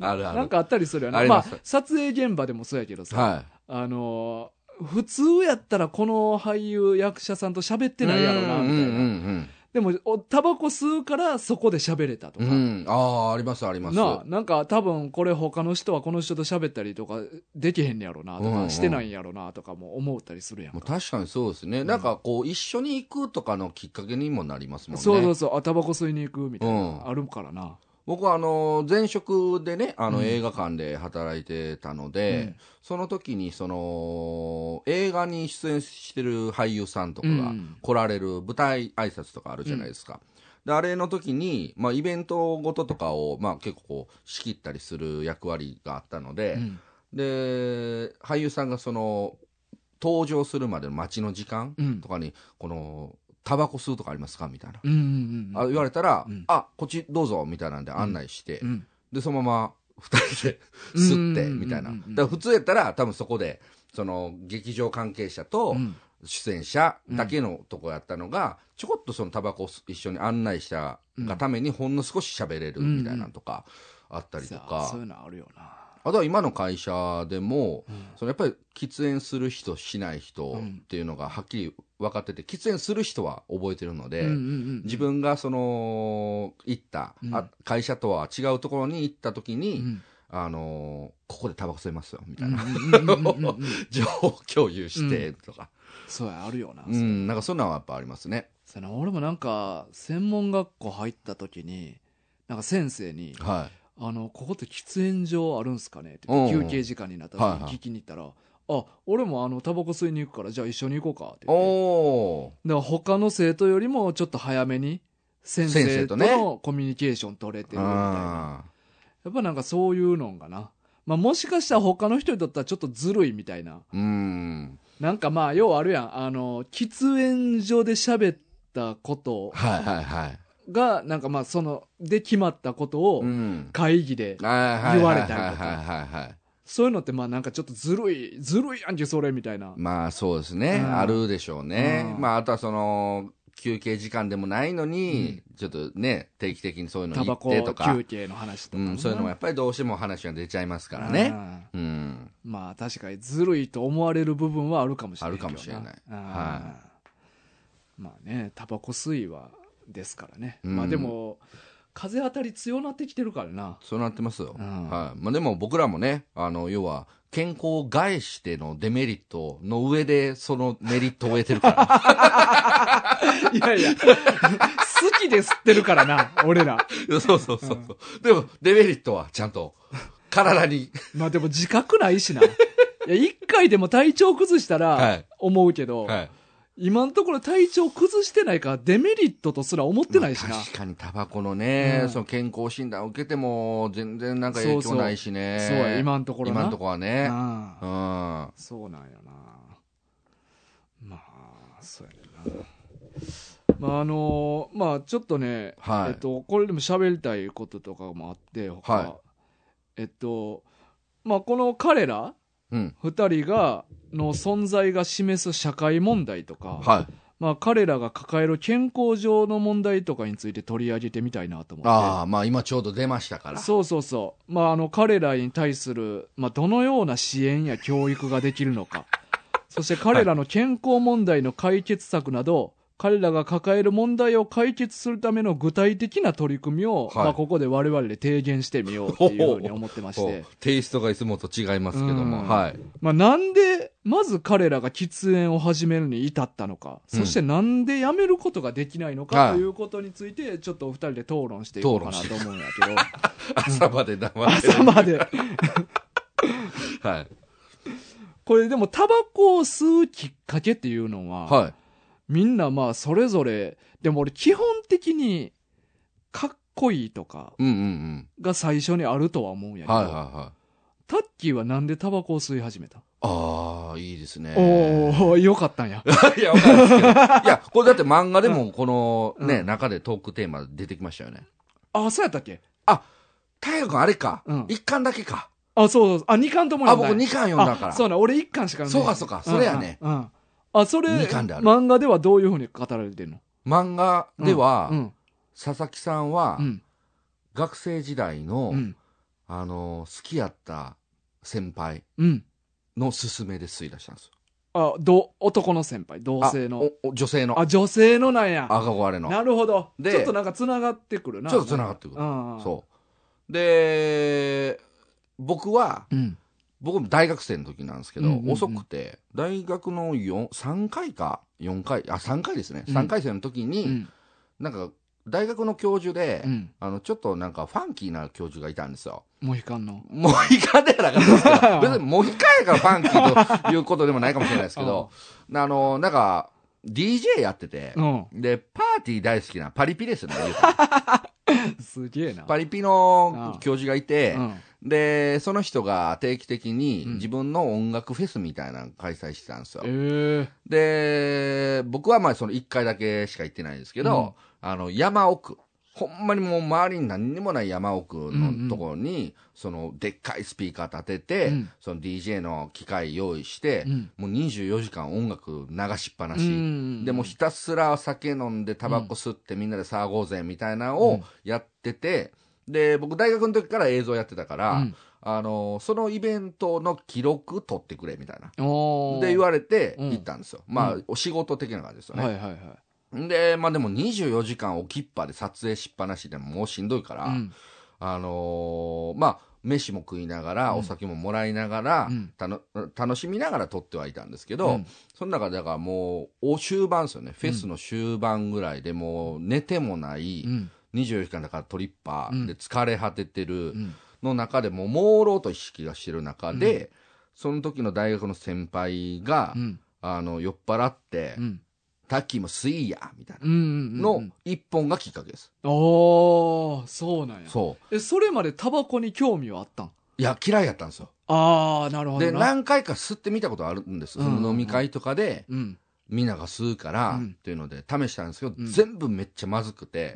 あるある。なんかあったりするよね。まああります。撮影現場でもそうやけどさ、はあのー普通やったらこの俳優役者さんと喋っていないやろなみたいな、うんうんでもおタバコ吸うからそこで喋れたとか、うん。うんうんああありますあります。なあなんか多分これ他の人はこの人と喋ったりとかできへんねやろなとか、うんうん。してないんやろなとかも思ったりするやんもうか、確かにそうですね、なんかこう一緒に行くとかのきっかけにもなりますもんね。そうそうそう。あタバコ吸いに行くみたいな、うん。あるからな僕はあの前職でねあのうん。映画館で働いてたので、うん。その時にその映画に出演してる俳優さんとかがうん。来られる舞台挨拶とかあるじゃないですか、であれの時に、まあ、イベントごととかを、まあ、結構こう仕切ったりする役割があったので、うん。で俳優さんがその登場するまでの待ちの時間うん。とかに、このタバコ吸うとかありますか？みたいな、うんうんうんあ言われたら、うん。あこっちどうぞみたいなんで案内して、うん。でそのまま 二人で吸ってうんみたいな、だから普通やったら多分そこでその劇場関係者とうん。出演者だけのとこやったのが、ちょこっとそのタバコを一緒に案内者がためにほんの少し喋れるみたいなのとかあったりとか、そういうのあるよなあとは今の会社でも、うん。そのやっぱり喫煙する人しない人っていうのがはっきり分かってて喫煙する人は覚えてるので、うんうんうん自分がその行った、うん。あ会社とは違うところに行った時に、うん。あのーここでタバコ吸えますよみたいな、情報共有してとか、そうやあるよな、うんなんかそんなのはやっぱありますね。そうやな俺もなんか専門学校入った時になんか先生には「あのここって喫煙所あるんすかね?」って言って休憩時間になった時に聞きに行ったら「あ俺もあのタバコ吸いに行くからじゃあ一緒に行こうか」ってい言って。だから他の生徒よりもちょっと早めに先先生とのコミュニケーション取れてるみたいな。あやっぱなんかそういうのがな、まあ、もしかしたら他の人にとってはちょっとずるいみたいな。ーうん。なんかまあ要はあるやん。あの喫煙所で喋ったこと。はいはいはいがなんかまあそので決まったことをうん。会議で言言われたりとか。そういうのってまあなんかちょっとずるいずるいやんけそれみたいな。まあそうですね、うん。あるでしょうね、うん。まああとはその休憩時間でもないのに、ちょっとね定期的にそういうの行タバコってとか。休憩の話とかそういうのもやっぱりどうしても話が出ちゃいますからね。うん。うん。まあ確かにずるいと思われる部分はあるかもしれな。いあるかもしれない。うん。はまあねタバコ吸いはですからね、うん。まあでも風当たり強なってきてるからな。そうなってますよ、うん。はい。まあ、でも僕らもねあの要は健康を害してのデメリットの上でそのメリットを得てるから。いやいや好きで吸ってるからな俺ら。そうそうそうそう、でもデメリットはちゃんと体に。まあでも自覚ないしな。いや一回でも体調崩したらはい。思うけど、はい今のところ体調崩してないからデメリットとすら思ってないしな、まあ確かにタバコのね、うん。その健康診断を受けても全然なんか影響ないしね。そうや今のところな。今のところはね。うん。そうなんやな。まあそうやな。まああのまあちょっとね、はい。えっとこれでも喋りたいこととかもあって他、はい。えっとまあこの彼らうん二人がの存在が示す社会問題とか、はいまあ彼らが抱える健康上の問題とかについて取り上げてみたいなと思ってああまあ今ちょうど出ましたからそうそうそう。まあ、あの、彼らに対する、まあ、どのような支援や教育ができるのか。そして彼らの健康問題の解決策など、彼らが抱える問題を解決するための具体的な取り組みを、はい。まあ、ここで我々で提言してみようっていうふうに思ってましこてう。テイストがいつもと違いますけども、うん。はい。まあ、なんで、まず彼らが喫煙を始めるに至ったのか、うん。そしてなんでやめることができないのはいかということについて、ちょっとお二人で討論していこうかなと思うんやけど、朝まで黙ってる。朝まで。はい。これでもタバコを吸うきっかけっていうのは、はいみんなまあそれぞれ、でも俺基本的にかっこいいとかが最初にあるとは思うんやけど、はいはいはいタッキーはなんでタバコを吸い始めた、ああいいですねおおよかったんや。いや、わかんないですけど。いや、これだって漫画でもこのね、うん中でトークテーマ出てきましたよね。あ、そうやったっけ？大河君あれか。うん一巻だけか。あ、そうそう。あ、2巻ともあ、読んだんや僕二巻読んだから。あそうな、俺1巻しか読んでないそうかそうかそれやねうんうんうんあ、それ、二巻である漫画ではどういうふうに語られてんの？漫画では、うん。佐々木さんはう、ん。学生時代の、うん。あの、好きやった先輩うん。の勧めで吸い出したんですよ。あ、ど、男の先輩、同あ性の。おお女性の。あ、女性のなんや。憧れの。なるほど。でちょっとなんか繋がってくるな。ちょっと繋がってくるうん。そう。で、僕は、う。うん。僕も大学生の時なんですけど、うんうんうん遅くて大学の4 3回か4回あ3回ですね、うん3回生の時に、うん。なんか大学の教授で、うん。あのちょっとなんかファンキーな教授がいたんですよモヒカンの。モヒカンではなかったですけど 別にモヒカンやからファンキーということでもないかもしれないですけど あのなんか DJ やってて、うん。でパーティー大好きなパリピですね すげえな。パリピの教授がいて、うん。でその人が定期的にうん。自分の音楽フェスみたいなの開催してたんですよ、えで僕はまあその1回だけしか行ってないんですけど、あの山奥。ほんまにもう周りに何にもない山奥のところに、そのでっかいスピーカー立てて、うん。その DJ の機械用意してえ。、うん。もう24時間音楽流しっぱなし、うん。でもうひたすら酒飲んでタバコ吸ってみんなで騒ごうぜみたいなのをうん。やってて、で僕大学の時から映像やってたから、うん。あのそのイベントの記録取ってくれみたいな。で言われてうん。行ったんですよ、まあうお仕事的な感じですよね、はいはいはい。でまあでも24時間置きっぱで撮影しっぱなしでももうしんどいから、うん。あのーまあ飯も食いながら、うん。お酒ももらいながら、うん。たの楽しみながら撮ってはいたんですけど、うん。その中でだからもうお終盤ですよね。フェスの終盤ぐらいでもう寝てもない、うん。24時間だからトリッパうんーで疲れ果ててるうん。の中でもう朦朧と意識がしてる中で、うその時の大学の先輩が、うん。あの酔っ払って、うん。タッキーも吸いやみたいな。の一本がきっかけです、おー、そうなんや。そうえ、それまでタバコに興味はあったん？いや嫌いやったんですよあー、なるほどでな。何回か吸ってみたことあるんです、うんうんうんその飲み会とかでうん。みんなが吸うからうん。っていうので試したんですけど、うん。全部めっちゃまずくて。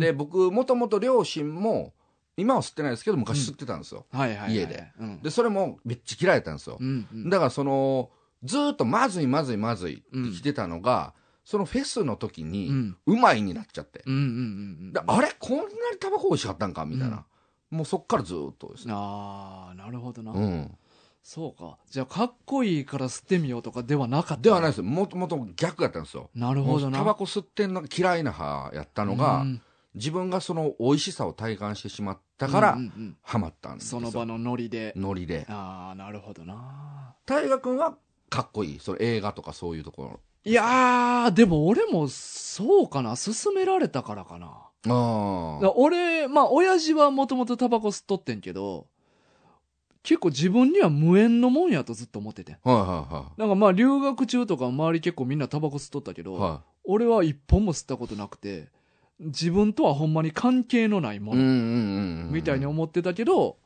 で僕もともと両親も今は吸ってないですけど昔吸ってたんですよ、家で。うん。でそれもめっちゃ嫌いだったんですよ、うんうん。だからそのずーっとまずいまずいまずいって来てたのが、そのフェスの時うにん。うまいになっちゃって、あれこんなにタバコ美味しかったんかみたいな、もうそっからずーっとですね。ああなるほどな、うんそうか。じゃあかっこいいから吸ってみようとかではなかった。ではないです。よもともと逆やったんですよ。なるほどな。タバコ吸ってんのが嫌いな派やったのが、うん自分がその美味しさを体感してしまったから、うんうんうん。ハマったんですよ。その場のノリで。ノリで。ああなるほどな。大河君はかっこいい。その映画とかそういうところ。いやーでも俺もそうかな。勧められたからかな。あだから俺まあ親父はもともとタバコ吸っとってんけど結構自分には無縁のもんやとずっと思っててん。あはいはなんかまあ留学中とか周り結構みんなタバコ吸っとったけど、いはい。は俺は一本も吸ったことなくて自分とはほんまに関係のないものみたいに思ってたけど、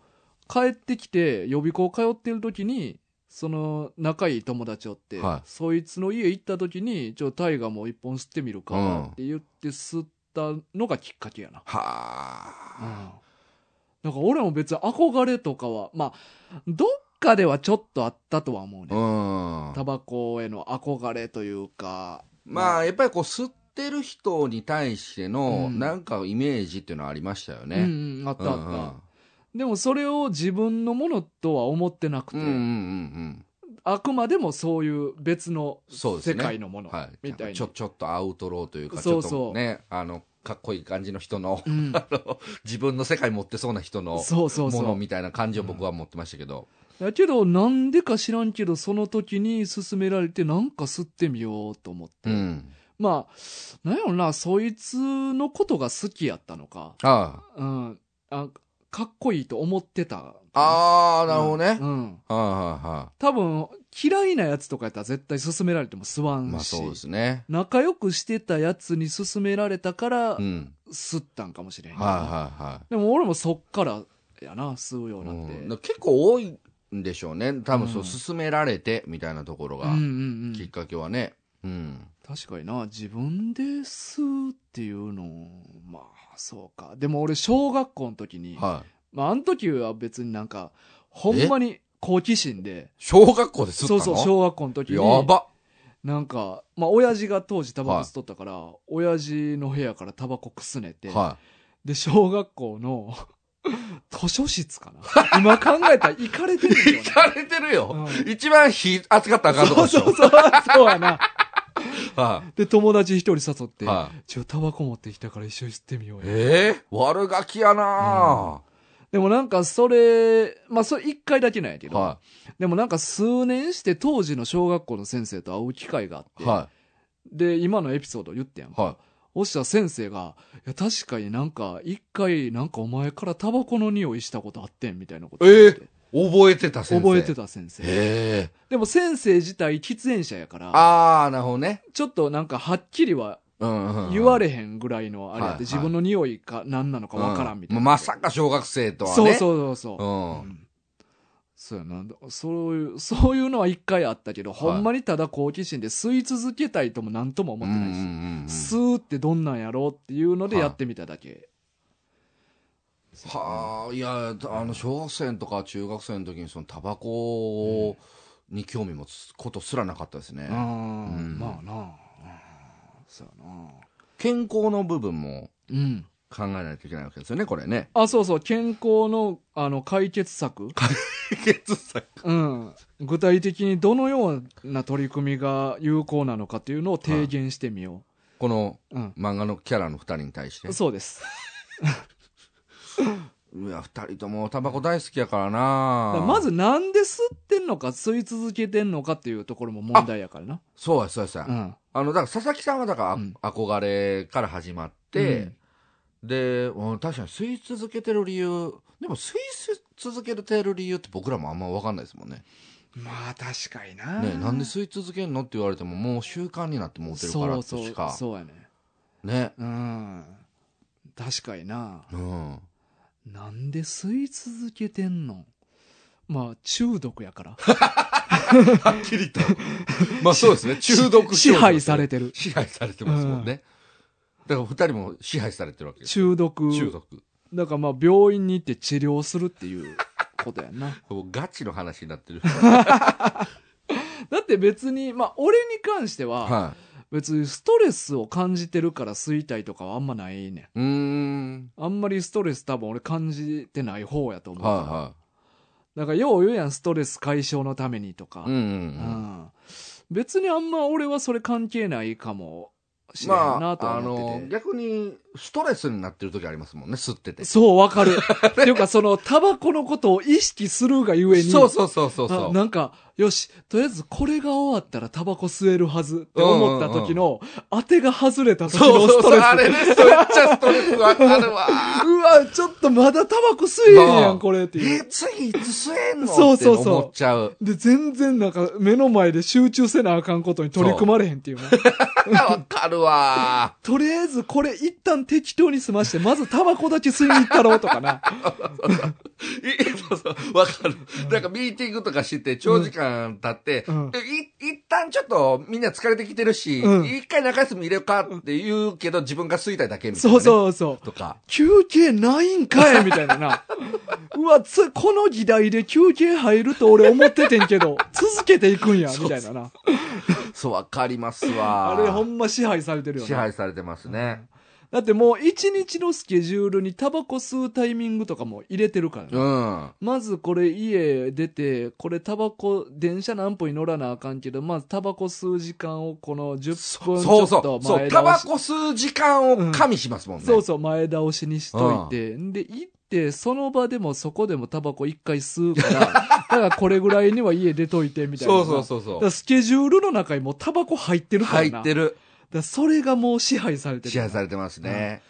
帰ってきて予備校通ってる時にその仲いい友達おって、はい。そいつの家行った時に「ちょタイガーも一本吸ってみるか」うん。って言って吸ったのがきっかけやな、はうんあ、なんか俺も別に憧れとかはまあどっかではちょっとあったとは思うね、うん。タバコへの憧れというか。まあやっぱりこう吸ってる人に対してのうん。なんかイメージっていうのはありましたようんね、うんあったあった、うんうん。でもそれを自分のものとは思ってなくて、うんうんうんあくまでもそういう別の世界のものうんはい。みたいに、ちょちょっとアウトローというかちょっそう。そうとねあのかっこいい感じの人のうん、自分の世界持ってそうな人のものみたいな感じを僕は持ってましたけど、だけどなんでか知らんけどその時に勧められてなんか吸ってみようと思って、うん。まあなんやろなそいつのことが好きやったのか、あ。うん、あかっこいいと思ってた。あああなるほどね、うん、はいはいは多分嫌いなやつとかやったら絶対勧められても吸わいんし、まあそうですね。仲良くしてたやつに勧められたからうん。吸ったんかもしれんはいはいはい。でも俺もそっからやな吸うようになって、うん。結構多いんでしょうね。多分そううん。勧められてみたいなところが、きっかけはね。うん確かにな自分で吸うっていうのまあそうか。でも俺小学校の時に、はい。まああの時は別になんかほんまに好奇心で。小学校で吸ったの？そうそう小学校の時にやば。なんかまあ親父が当時タバコ吸っとったから、親父の部屋からタバコくすねて、はで小学校の 図書室かな？今考えたら行かれていですよ 行かれてるよ、うん。一番火扱ったらあかんとこでしょ。そうそうそうそうやな はで友達一人誘って、いはい。ちょタバコ持ってきたから一緒に吸ってみようよええ悪ガキやなでもなんかそれ、まあそれ一回だけなんやけど、はでもなんか数年して当時の小学校の先生と会う機会があって、い。はで、今のエピソード言ってやんか。い。はそしたら先生が、いや確かになんか一回なんかお前からタバコの匂いしたことあってんみたいなこと言って、い覚えてた先生。覚えてた先生。でも先生自体喫煙者やから、ああなるほどね。ちょっとなんかはっきりは言われへんぐらいのあれやって、はい自分の匂いか何なのかわからんみたいな。うん。まさか小学生とはね。そうそうそうそう。うん。やな。そういう、そういうのは一回あったけど、ほんまにただ好奇心で吸い続けたいとも何とも思ってないし、吸うってどんなんやろうっていうのでやってみただけ。はあいやあの小学生とか中学生の時にそのタバコに興味持つことすらなかったですね、うん、うんまあな。うんそうやな。健康の部分もうん。考えないといけないわけですよねこれねあ、そうそう、健康の、あの、解決策。血策うん。具体的にどのような取り組みが有効なのかっていうのを提言してみよこのう。うん。漫画のキャラの二人に対してそうです。いや二人ともタバコ大好きやからだなからまずなんで吸ってんのか吸い続けてんのかっていうところも問題やからな。そうやそうやそうや、うん。あのだから佐々木さんはだから、うん憧れから始まって、で、うん、確かに吸い続けてる理由でも吸い続けてる理由って僕らもあんま分かんないですもんねまあ確かにな。ねなんで吸い続けるのって言われてももう習慣になって持ってるからとそうそうしかそうやね。ねうん。確かにな。うんなんで吸い続けてんの？まあ中毒やから。はっきりとまあそうですね中毒支配されてる。支配されてますもんね、だから二人も支配されてるわけです中毒。中毒だからまあ病院に行って治療するっていうことやんな。もうガチの話になってる。だって別に、まあ俺に関しては、は別にストレスを感じてるから吸いたいとかはあんまないね。うーん。あんまりストレス多分俺感じてない方やと思うから。はだからよう言うやん、ストレス解消のためにとか。いはい。うんうんうん。うん別にあんま俺はそれ関係ないかもしれんまなとあ、あは思ってて。の、逆に、ストレスになってる時ありますもんね、吸ってて。そう、わかる。っていうか、その、タバコのことを意識するがゆえに、そうそうそうそうそあう。なんか、よし、とりあえずこれが終わったらタバコ吸えるはずって思った時の、当てが外れた時そうそうそう、のストレス。あれね、めっちゃストレスわかるわ。うわ、ちょっとまだタバコ吸えへんや、うんんこれっていうえ、。次いつ吸えんの？そうそうそう思っちゃう。で、全然なんか目の前で集中せなあかんことに取り組まれへんっていうね。わかるわ。とりあえずこれ一旦適当に済まして、まずタバコだけ吸いに行ったろうとかな。いそうそう、わかる。なんかミーティングとかして、長時間経って、うんえい一旦ちょっとみんな疲れてきてるし、うん一回中休み入れようかって言うけど、自分が吸いたいだけみたいな、そうね。そうそう。とか。休憩ないんかいみたいなな。うわ、つ、この議題で休憩入ると俺思っててんけど、続けていくんや、みたいなな。そう、わかりますわ。あれほんま支配されてるよ支な。配されてますね。だってもう一日のスケジュールにタバコ吸うタイミングとかも入れてるからね。うん。まずこれ家出て、これタバコ、電車何分に乗らなあかんけど、まずタバコ吸う時間をこの10分ちそうょっとそう。そう、前タバ。コ吸う時間を加味しますもんね。そうそう、前倒しにしといて。で、行って、その場でもそこでもタバコ一回吸うから、だからこれぐらいには家出といてみたいな。そうそうそうそう。スケジュールの中にもうタバコ入ってるから。入ってる。だそれがもう支配されてる。支配されてますね。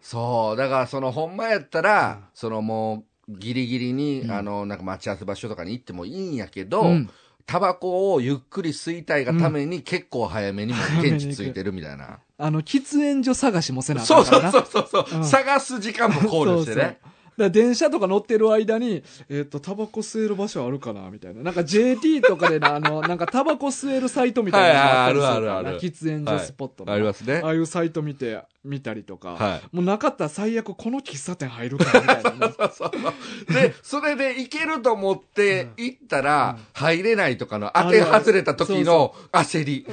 そう。だから、その、ほんまやったら、うんそのもう、ギリギリに、うんあの、なんか待ち合わせ場所とかに行ってもいいんやけど、うんタバコをゆっくり吸いたいがために、結構早めにもう現地ついてるみたいな。あの、喫煙所探しもせなあかそうそう。そうそうそう、うん探す時間も考慮してね。そうそうだ電車とか乗ってる間に、えっ、と、タバコ吸える場所あるかなみたいな。なんか JT とかでな、あの、なんかタバコ吸えるサイトみたいなのがあるあるある喫煙所スポットのありますねあ。あいうサイト見て、見たりとか。はい。もうなかったら最悪この喫茶店入るかみたいなな。そうそうで、それで行けると思って行ったら、入れないとかの当て外れた時の焦り。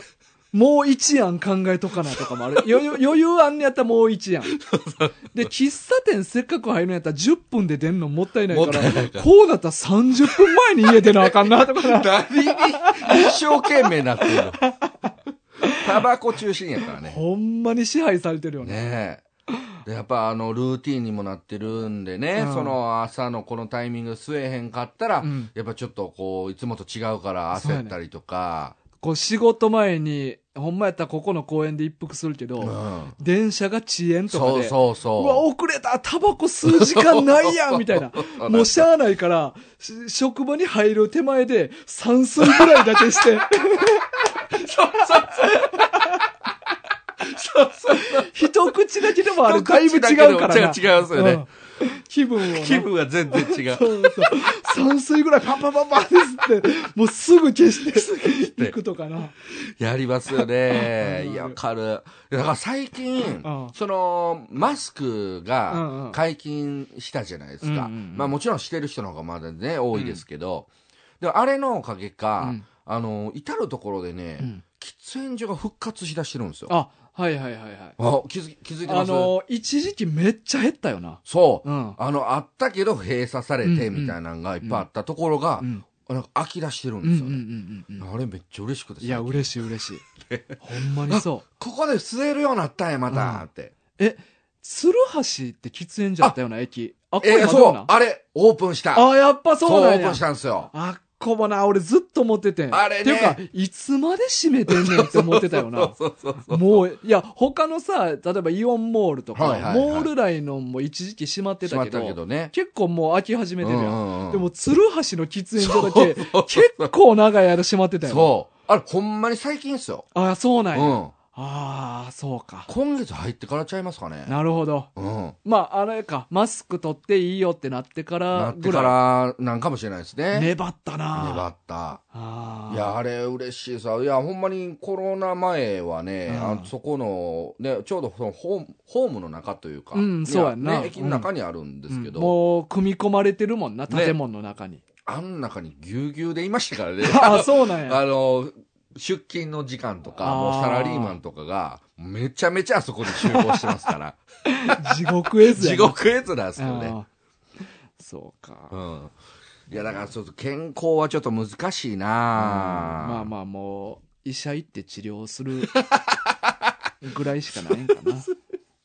もう一案考えとかなとかもある。余裕、余裕あんねやったらもう一案。で、喫茶店せっかく入るんやったら10分で出んのもったいないからこうだったら30分前に家出なあかんなとかな。一生懸命なってるの。タバコ中心やからね。ほんまに支配されてるよね。ねえ。でやっぱあの、ルーティンにもなってるんでね、うんその朝のこのタイミング吸えへんかったら、うんやっぱちょっとこう、いつもと違うから焦ったりとか、こう仕事前に、ほんまやったらここの公園で一服するけど、うん電車が遅延とかそうで、そうそう。うわ、遅れたタバコ吸う時間ないやん みたいな。もうしゃあないから、し職場に入る手前で散水ぐらいだけして、そうそう。一口だけでもあれだいぶ違うからな。違う違うんですよね。う ん気分をな。気分が全然違う。そうそう。散水ぐらいパンパンパンパンですって、もうすぐ消して、いくとかな。やりますよね。う んいや、わかる。だから最近うん、その、マスクがん解禁したじゃないですか。まあもちろんしてる人の方がまだね、多いですけど、であれのおかげか、うんあの、至るところでね、うん喫煙所が復活しだしてるんですよ。あ、はいはいはいはい。あ気づ気づいてます？あの、一時期めっちゃ減ったよな。そう。うん。あの、あったけど閉鎖されてみたいなのがいっぱいあったところがう、ん。なんか飽き出してるんうんうんうですよね。んうんうん。あれめっちゃ嬉しくてさいや、嬉しい嬉しい。ほんまにそ ここで吸えるようになったんや、また、って。う。え、鶴橋って喫煙所あったような駅。あ、これえー、まだなそう、あれ、オープンした。あ、やっぱそう、そうなんープンし。たんですよ。あっこもな、俺ずっと思っててん。あれねっていうか、いつまで閉めてんねんって思ってたよな。そうそうそう。もう、いや、他のさ、例えばイオンモールとか、はいはいはいモール内のも一時期閉まってしたけど、たけどね。結構もう飽き始めてるやん。うんうんうんでも、鶴橋の喫煙所だけ、結構長い間閉まってたよな。そう。あれ、ほんまに最近っすよ。あ、そうなんや。うん。ああそうか。今月入ってからちゃいますかね。なるほど。うん。まああれか。マスク取っていいよってなってかならってからなんかもしれないですね。粘ったな。粘った。あー。いや、あれ嬉しいさ。いや、ほんまにコロナ前はね、うん。あそこの、ね、ちょうどそのホームホームの中というか、うんそうやんな。ね、駅の中にあるんですけど、うん。もう組み込まれてるもんなね。建物の中に、あん中にぎゅうぎゅうでいましたからね。ああそうなんや。あの、出勤の時間とか、もうサラリーマンとかが、めちゃめちゃあそこに集合してますから。地獄絵図や地な獄絵図なんですよね。そうか、うん。いや、だからちょっと健康はちょっと難しいなまあまあもう医者行って治療する ぐらいしかないんかな、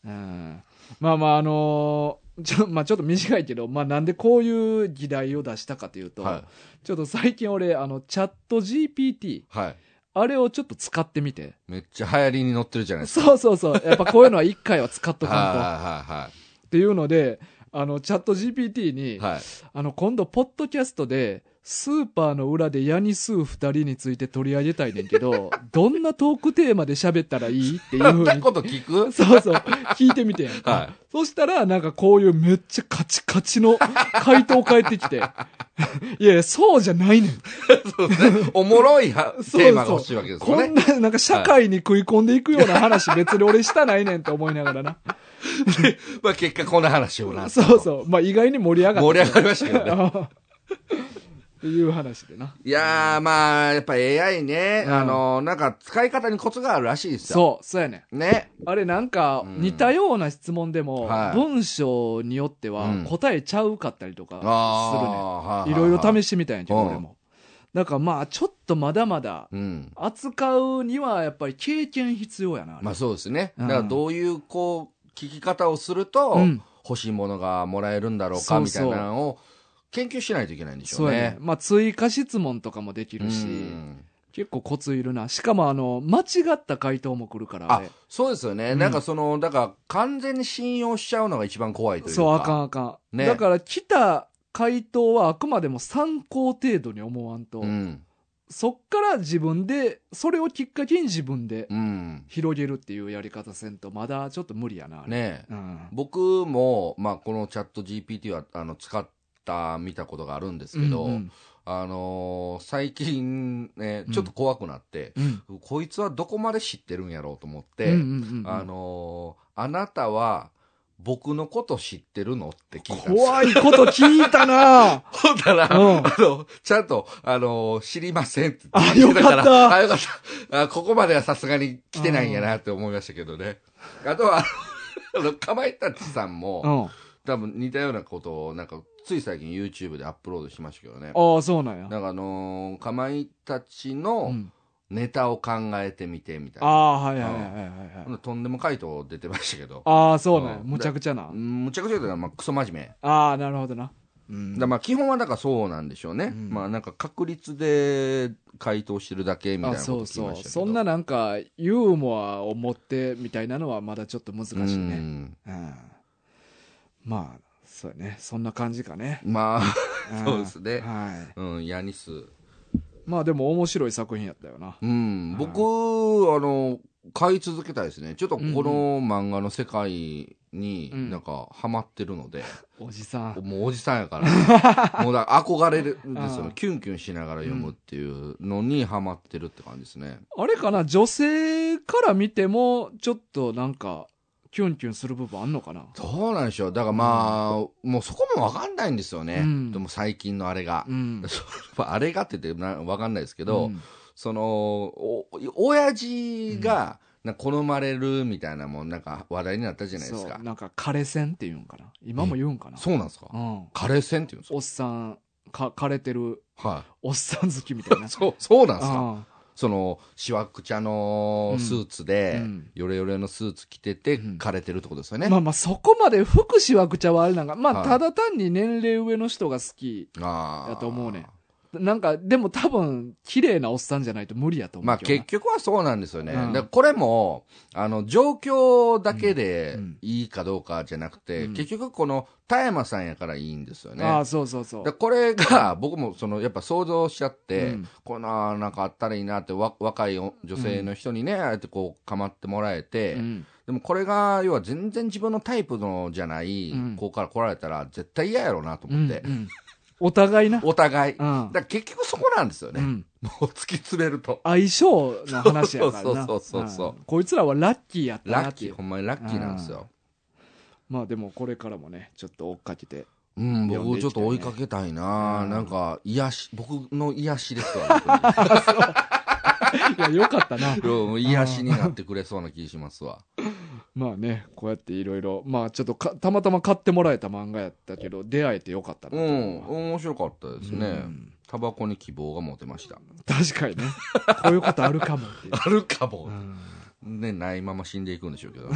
うん、まあまああのーちょ, まあ、ちょっと短いけど、まあ、なんでこういう議題を出したかというと、はちょっと最近俺あのチャット GPT い。はい。あれをちょっと使ってみてめっちゃ流行りに乗ってるじゃないですか。そうそうそうやっぱこういうのは一回は使っとはいかんとはっていうのであのチャット GPT に、いはい。はい。あの今度ポッドキャストでスーパーの裏でヤニスー二人について取り上げたいねんけど どんなトークテーマで喋ったらいいっていうそふうに。んなこと聞く？そうそう。聞いてみてんやんか、はい。そしたらなんかこういうめっちゃカチカチの回答返ってきて。いやいやそうじゃないねん。そうですね。おもろいは そうそう。テーマが欲しいわけですよね。こんななんか社会に食い込んでいくような話別に俺したないねんって思いながらな。まあ結果こんな話をな。そうそう。まあ意外に盛り上がった。盛り上がりましたけどね。いう話でな。いやー、まあ、やっぱ AI ね、うんあの、なんか使い方にコツがあるらしいですよ。そう、そうやねん。ね。あれなんかうん似たような質問でも、はい文章によってはうん答えちゃうかったりとかあするねん。いろいろ試ししてみたんやけど、うん俺も。だからまあちょっとまだまだうん。扱うにはやっぱり経験必要やな。あれまあそうですね。うんだからどういう、こう、聞き方をすると、うん欲しいものがもらえるんだろうか、みたいなのを研究しないといけないんでしょねそうね。。まあ追加質問とかもできるし、うん結構コツいるな。しかもあの、間違った回答も来るから、あ。そうですよね、うんなんかそのだから完全に信用しちゃうのが一番怖いというかそう、あかんあかん。ねだから来た回答はあくまでも参考程度に思わんと、うんそっから自分で、それをきっかけに自分でうん広げるっていうやり方せんと、まだちょっと無理やな。あれねうん。僕も、まあ、このチャット GPT はあの使った見たことがあるんですけど、うんうんあのー最近ねうんちょっと怖くなって、うんこいつはどこまで知ってるんやろうと思って、あのーあなたは僕のこと知ってるのって聞いたんですよ。怖いこと聞いたな ほんだら、うんあの、ちゃんと、あの、知りませんってあ言ってよかったあ、よかった。あここまではさすがに来てないんやなって思いましたけどね。あとは、あの、かまいたちさんも、うん。多分似たようなことを、なんか、つい最近 YouTube でアップロードしましたけどね。ああ、そうなんや。なんかあのーかまいたちうのん、ネタを考えてみてみたいな。ああ、はいはいはいはいはい。とんでも回答出てましたけど。ああ、そうなんや。うんむちゃくちゃな。むちゃくちゃというか、まあ、クソ真面目。ああ、なるほどな。うんだまあ基本はだからそうなんでしょうね、うんまあなんか確率で回答してるだけみたいあなことそうそう聞きましたけどそんななんかユーモアを持ってみたいなのはまだちょっと難しいねうんうんまあそうやね。そんな感じかね。まあうん。そうですね。はい。うんヤニス。まあでも面白い作品やったよな。うん。僕あの買い続けたいですね。ちょっとこの漫画の世界にうんなんかハマってるので、おじさん。もうおじさんやから。もうだ憧れるんですよキュンキュンしながら読むっていうのにハマってるって感じですね。あれかな？女性から見てもちょっとなんかキュンキュンする部分あんのかな？どうなんでしょう。だからまあ、もうそこもわかんないんですよね、うん。でも最近のあれが、うん。まああれがって言ってなわかんないですけど、うん。そのお親父がなんか好まれるみたいなもんなんか話題になったじゃないですか。そう。なんか枯線って言うんかな？今も言うんかな？そうなんですか？うん。カレー戦って言うんですおっさんか枯れてるかはおっさん好きみたいな。い そうそうなんですか？あそのしわくちゃのスーツで、うん。ヨレヨレのスーツ着ててうん。枯れてるってことですよね、あまあまあそこまで福祉はくちゃはあれなんかまあはい。ただ単に年齢上の人が好きあー。やと思うねなんか、でも多分、綺麗なおっさんじゃないと無理やと思まあうけどな。結局はそうなんですよね。うんでこれも、あの、状況だけでうんいいかどうかじゃなくて、うん結局この田山さんやからいいんですよね。ああ、そうそうそうで。これが僕もそのやっぱ想像しちゃって、うんこんななんかあったらいいなってわ若い女性の人にね、ああやってこう構ってもらえて、うんでもこれが要は全然自分のタイプのじゃないうん子から来られたら絶対嫌やろうなと思って、うんうんお互いな。お互い、だうん。から結局そこなんですよね、うん。もう突き詰めると。相性の話やからな。そうそうそうそうう。ん。こいつらはラッキーやったなラッキーほんまにラッキーなんですよ、まあでもこれからもね、ちょっと追っかけて。うん、読んでいきたいね。僕ちょっと追いかけたいな、うん。なんか癒し僕の癒しですわ 本いや、よかったな。癒しになってくれそうな気しますわまあね、こうやっていろいろ、まあちょっとかたまたま買ってもらえた漫画やったけど、出会えてよかったなうん面白かったですね、うん。タバコに希望が持てました。確かにね。こういうことあるかも。あるかも。うんねないまま死んでいくんでしょうけど。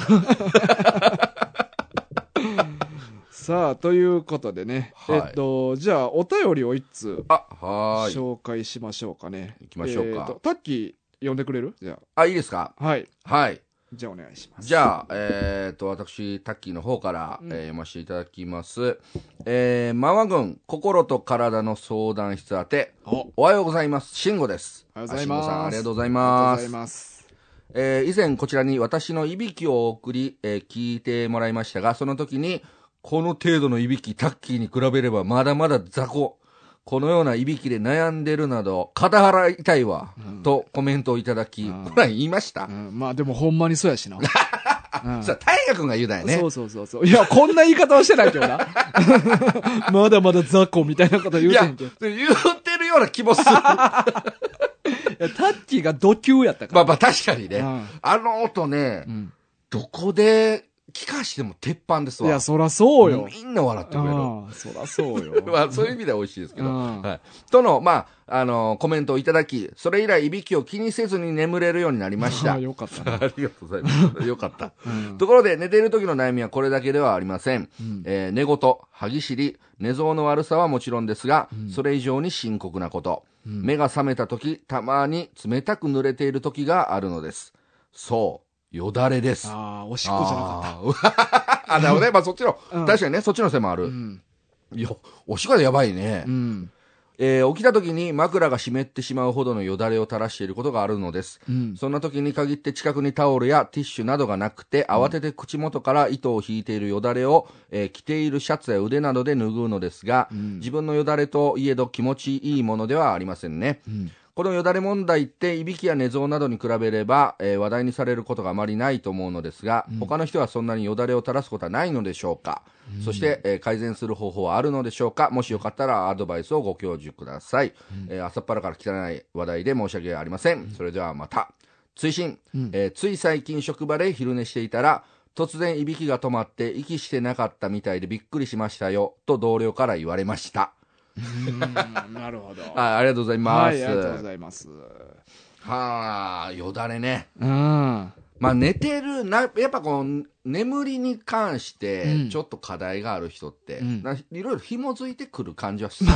さあ、ということでね、はい。えっと、じゃあ、お便りを一通あはーい。紹介しましょうかね。行きましょうか。えっとタッキー、読んでくれる？じゃあ。いいですか？あ。はい。はいじゃあお願いします。じゃあ、えー、と、私、タッキーの方から、うんえー読ませていただきます。えー、マワ軍、心と体の相談室宛て、おおはようございます。慎吾です。おはようございますさん、ありがとうございありますがとうござい。ます。えー以前こちらに私のいびきを送り、えー聞いてもらいましたが、その時に、この程度のいびき、タッキーに比べればまだまだ雑魚。このようないびきで悩んでるなど、肩払いたいわ、うんとコメントをいただき、うんほら言いました。うん、まあでもほんまにそうやしな。う んさあ、大河君が言うだよね。そうそうそうそう。いや、こんな言い方はしてないけどな。まだまだ雑魚みたいなこと言うてんけど。言ってるような気もする。タッキーがド級やったから。あまあ確かにね。うんあの音ね、うんどこで聞かしても鉄板ですわ。いや、そらそうよ。みんな笑ってくれる。ああそらそうよ。まあそういう意味では美味しいですけど。うんはい。との、まあ、あのコメントをいただき、それ以来いびきを気にせずに眠れるようになりました。あああよかったな。りがとうございます。よかった。うんところで、寝ている時の悩みはこれだけではありません。うんえー寝言、歯ぎしり、寝相の悪さはもちろんですが、それ以上に深刻なこと。うん目が覚めた時、たまに冷たく濡れている時があるのです。そう、よだれです。ああ、おしっこじゃなかっあー あ、なるほどね。まあそっちの、うん確かにね、そっちのせいもあた。る。うん。いや、おしっこでやばいね。うん。えー起きた時に枕が湿ってしまうほどのよだれを垂らしていることがあるのです。うん。そんな時に限って近くにタオルやティッシュなどがなくて、慌てて口元から糸を引いているよだれを、えー着ているシャツや腕などで拭うのですが、うん自分のよだれといえど気持ちいいものではありませんね。うんこのよだれ問題って、いびきや寝相などに比べれば、えー話題にされることがあまりないと思うのですが、他の人はそんなによだれを垂らすことはないのでしょうか、そして、えー改善する方法はあるのでしょうかもしよかったらアドバイスをご教授ください。えー朝っぱらから汚い話題で申し訳ありません。それではまた。追伸、えーつい最近職場で昼寝していたら、突然いびきが止まって息してなかったみたいでびっくりしましたよ、と同僚から言われました。うんなるほど。はい、ありがとうございます。はい、ありがとうございます。はあ、よだれね。うん。まあ寝てるな、やっぱこの眠りに関しうてんちょっと課題がある人って、うんないろいろ紐づいてくる感じはする。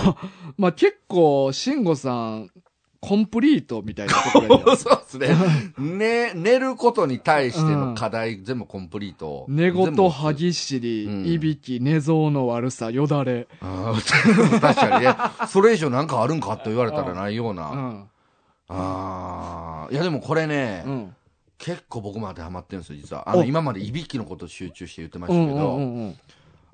まあ結構、慎吾さん、コンプリートみたいなところやそうですね。ね、寝ることに対しての課題、全部コンプリート。寝言、歯ぎしり、うんいびき、寝相の悪さ、よだれ。あー 確かにね。それ以上なんかあるんかと言われたらないような。うん。ああ。いやでもこれね、うん。結構僕も当てはまってるんですよ、実は。あの、お今までいびきのこと集中して言ってましたけど、うんうんうんうん。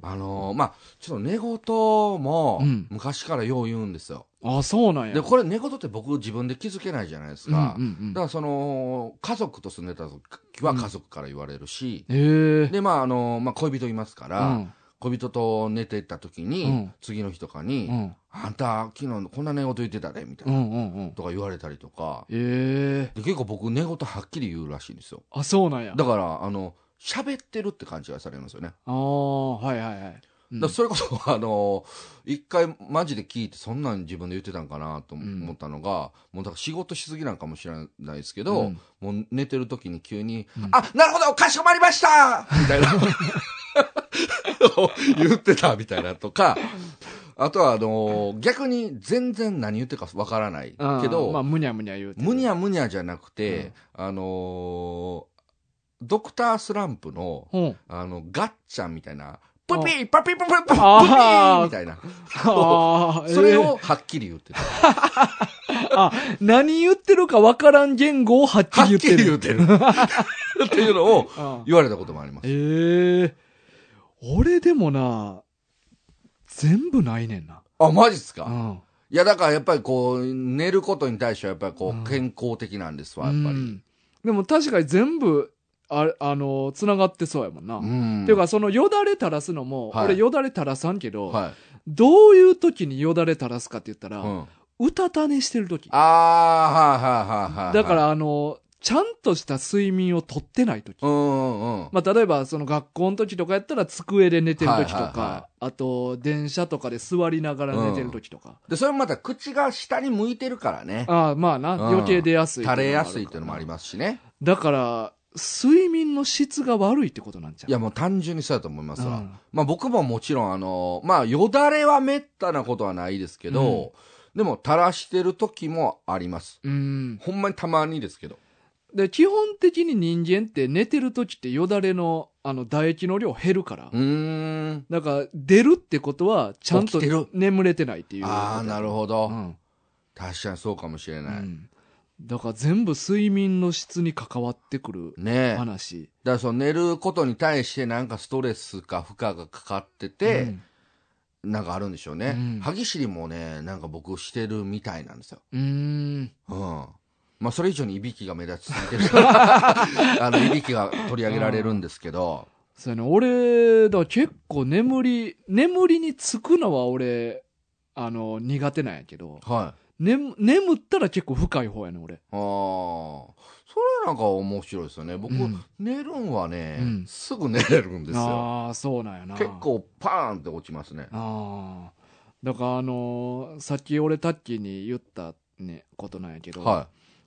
あのーまあ、ちょっと寝言もうん昔からよう言うんですよ。あ、そうなんや。で、これ寝言って僕自分で気づけないじゃないですか。うんうんうんだからその、家族と住んでた時は家族から言われるし、へえ。で、まああの、まあ恋人いますから、うん恋人と寝てた時に、うん次の日とかに、うん。あんた昨日こんな寝言言ってたね、みたいうな、んうんうん。とか言われたりとか、ええ。で結構僕寝言はっきり言うらしいんですよ。あ、そうなんや。だから、あの、喋ってるって勘違いされるんですよね。ああ、はいはいはい。うんだそれこそ、あの、一回マジで聞いて、そんなん自分で言ってたんかなと思ったのが、もうだから仕事しすぎなんかもしれないですけど、うんもう寝てる時に急に、あ、なるほど、かしこまりましたみたいな。言ってたみたいなとか、あとは、あのー逆に全然何言ってるかわからないうんけど、まあ、むにゃむにゃ言うてる。むにゃむにゃじゃなくて、あのードクタースランプの、うん。あの、ガッチャンみたいな、プピーパピーパピーパピーみたいな。それえをはっきり言ってた。ー あ、何言ってるかわからん言語をはっきはっり言ってる。きり言ってる。っていうのを うん言われたこともあります。ええ俺でもな、全部ないねんな。あ、マジっすか？うん。いや、だからやっぱりこう、寝ることに対してはやっぱりこうんう、健康的なんですわ、やっぱり。うんでも確かに全部、ああの、繋がってそうやもんな。うん。っていうか、そのよだれ垂らすのも、はい俺よだれ垂らさんけど、はい。どういう時によだれ垂らすかって言ったら、うん。うたた寝してる時。ああ、はいはいはいはい。だか、ら、あの、ちゃんとした睡眠をとってない時。うんうんうん。まあ、例えば、その学校の時とかやったら机で寝てる時とか、はいはいはあと、電車とかで座りながら寝てる時とか。で、それもまた口が下に向いてるからね。ああ、まあな、うん余計出やすい。垂れやすいっていうのもありますしね。だから、睡眠の質が悪いってことなんちゃう？いや、もう単純にそうだと思いますわ。うんまあ僕ももちろん、あの、まあよだれはめったなことはないですけど、でも垂らしてる時もあります。うん。ほんまにたまにですけど。で、基本的に人間って寝てる時ってよだれの、あの、唾液の量減るから。うーん。だから、出るってことは、ちゃんと眠れてないっていう。ああ、なるほど、うん。確かにそうかもしれない。うんだから全部睡眠の質に関わってくるねえ。だか話。らその寝ることに対してなんかストレスか負荷がかかってて、なんかあるんでしょうね。うん歯ぎしりもね、なんか僕してるみたいなんですよ。うん。うん。うん。まあそれ以上にいびきが目立ちすぎてる あの、いびきが取り上げられるんですけど、そうやね。俺、だから結構眠り、眠りにつくのは俺、あの、苦手なんやけど、はい。眠、眠ったら結構深い方やね、俺。ああ、それなんか面白いですよね。僕、うん寝るんはね、うんすぐ寝れるんですよ。ああ、そうなんやな。結。構パーンって落ちますね。ああ。だからあのーさっき俺タッキーに言ったね、ことなんやけど、は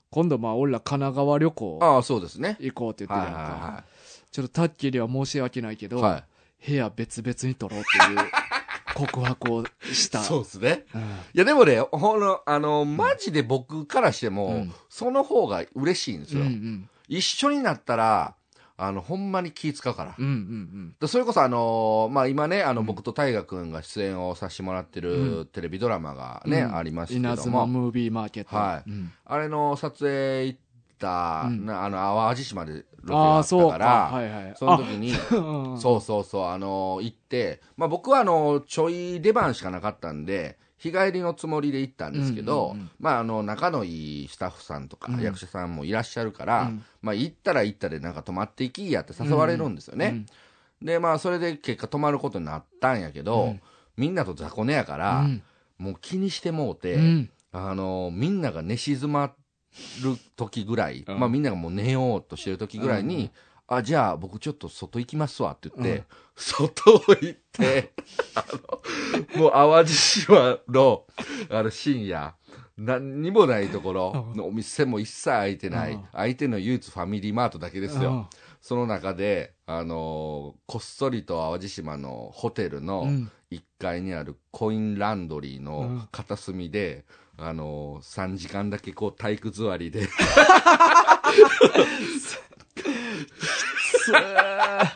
今度まあ俺ら神奈川旅行い。ああ、そうですね。行こうって言っはいてるやんか。はちょっとタッキーには申し訳ないけど、いはい。は部屋別々に取ろうっていう告白をした。い。そうですね。うんいや、でもね、ほの、あの、マジで僕からしても、うんその方が嬉しいんですよ。うんうん。一緒になったら、あの、ほんまに気使うから。うんうんでそれこそあのーまあ今ね、あの、うん僕と大河君が出演をさせてもらってうるテレビドラマがね、うんありました稲けども、妻ムービーマーケット。はいうんあれの撮影行った、うんなあの、淡路島でロケがあったそうか。から、はいはい。その時に、そうそうそう、あの行って、まあ僕はあの、ちょい出番しかなかったんで、日帰りのつもりで行ったんですけど、うんうんうんまああの、仲のいいスタッフさんとかうん役者さんもいらっしゃるから、うんまあ行ったら行ったでなんか泊まっていきやって誘われるんですよね。で、まあそれで結果泊まることになったんやけど、うんみんなと雑魚寝やかうら、ん。もう気にしてもうて、うん。あのみんなが寝静まる時ぐらい、うん。まあみんながもう寝ようとしてる時ぐらいに、あ、じゃあ僕ちょっと外行きますわって言って、うん。外を行って、あの、もう淡路島の、あの深夜、何にもないところのお店も一切開いてない、うん。相手の唯一ファミリーマートだけですよ。その中で、あのこっそりと淡路島のホテルうのん。1階にあるコインランドリーうん。の片隅で、あの3時間だけこう体育座りで。つー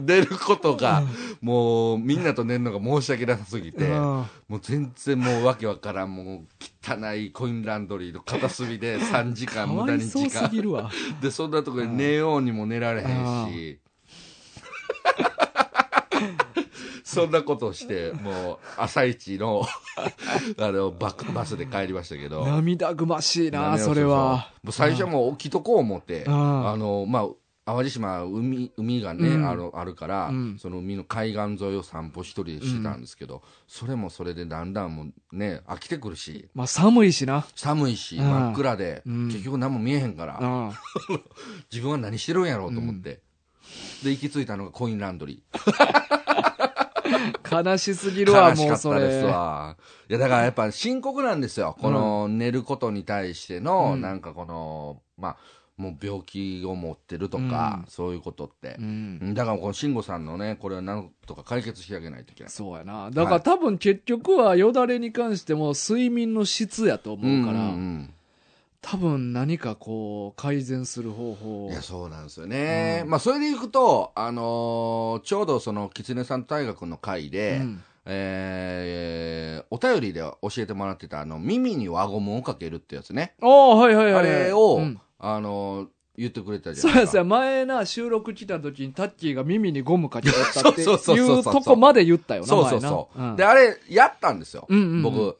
寝ることが、もうみんなと寝るのが申し訳なさすぎて、うん。もう全然もうわけわからん、もう汚いコインランドリーの片隅で3時間か無駄に時間。で、そんなとこで寝ようにも寝られへんし、そんなことをして、もう朝一の、あの、バックバスで帰りましたけど。涙ぐましいな、ねそれは。もう最初はもう起きとこう思って、うんあの、まあ、淡路島海、海がね、うんあの、あるから、うんその海の海岸沿いを散歩一人でしてたんですけど、それもそれでだんだんもうね、飽きてくるし、まあ寒いしな。寒いし、うん真っ暗で、うん結局何も見えへんから、うん。自分は何してるんやろうと思って、で、行き着いたのがコインランドリー。悲しすぎるわ、もうそかったですれ。わ。いや、だからやっぱ深刻なんですよ。この寝ることに対しての、うん。なんかこの、まあ、もう病気を持ってるとか、うん。そういうことって。う、ん。だからこの慎吾さんのねこれはなんとか解決してあげないといけない。そうやな。だから多分結局はよだれに関しても睡眠の質やと思うから、んん多分何かこう改善する方法。いやそうなんですよね、うん。まあそれでいくと、あのーちょうどその狐さんと大学の会で、うん。えーお便りで教えてもらってたあの耳に輪ゴムをかけるってやつね、ああはいはいはいあれを、うん。あのー言ってくれたじゃそうやそうや前な収録来た時にタッキーが耳にゴムかけたってい そうとこまで言ったよなそうそうそう、であれやったんですよ、うんうんうん。僕。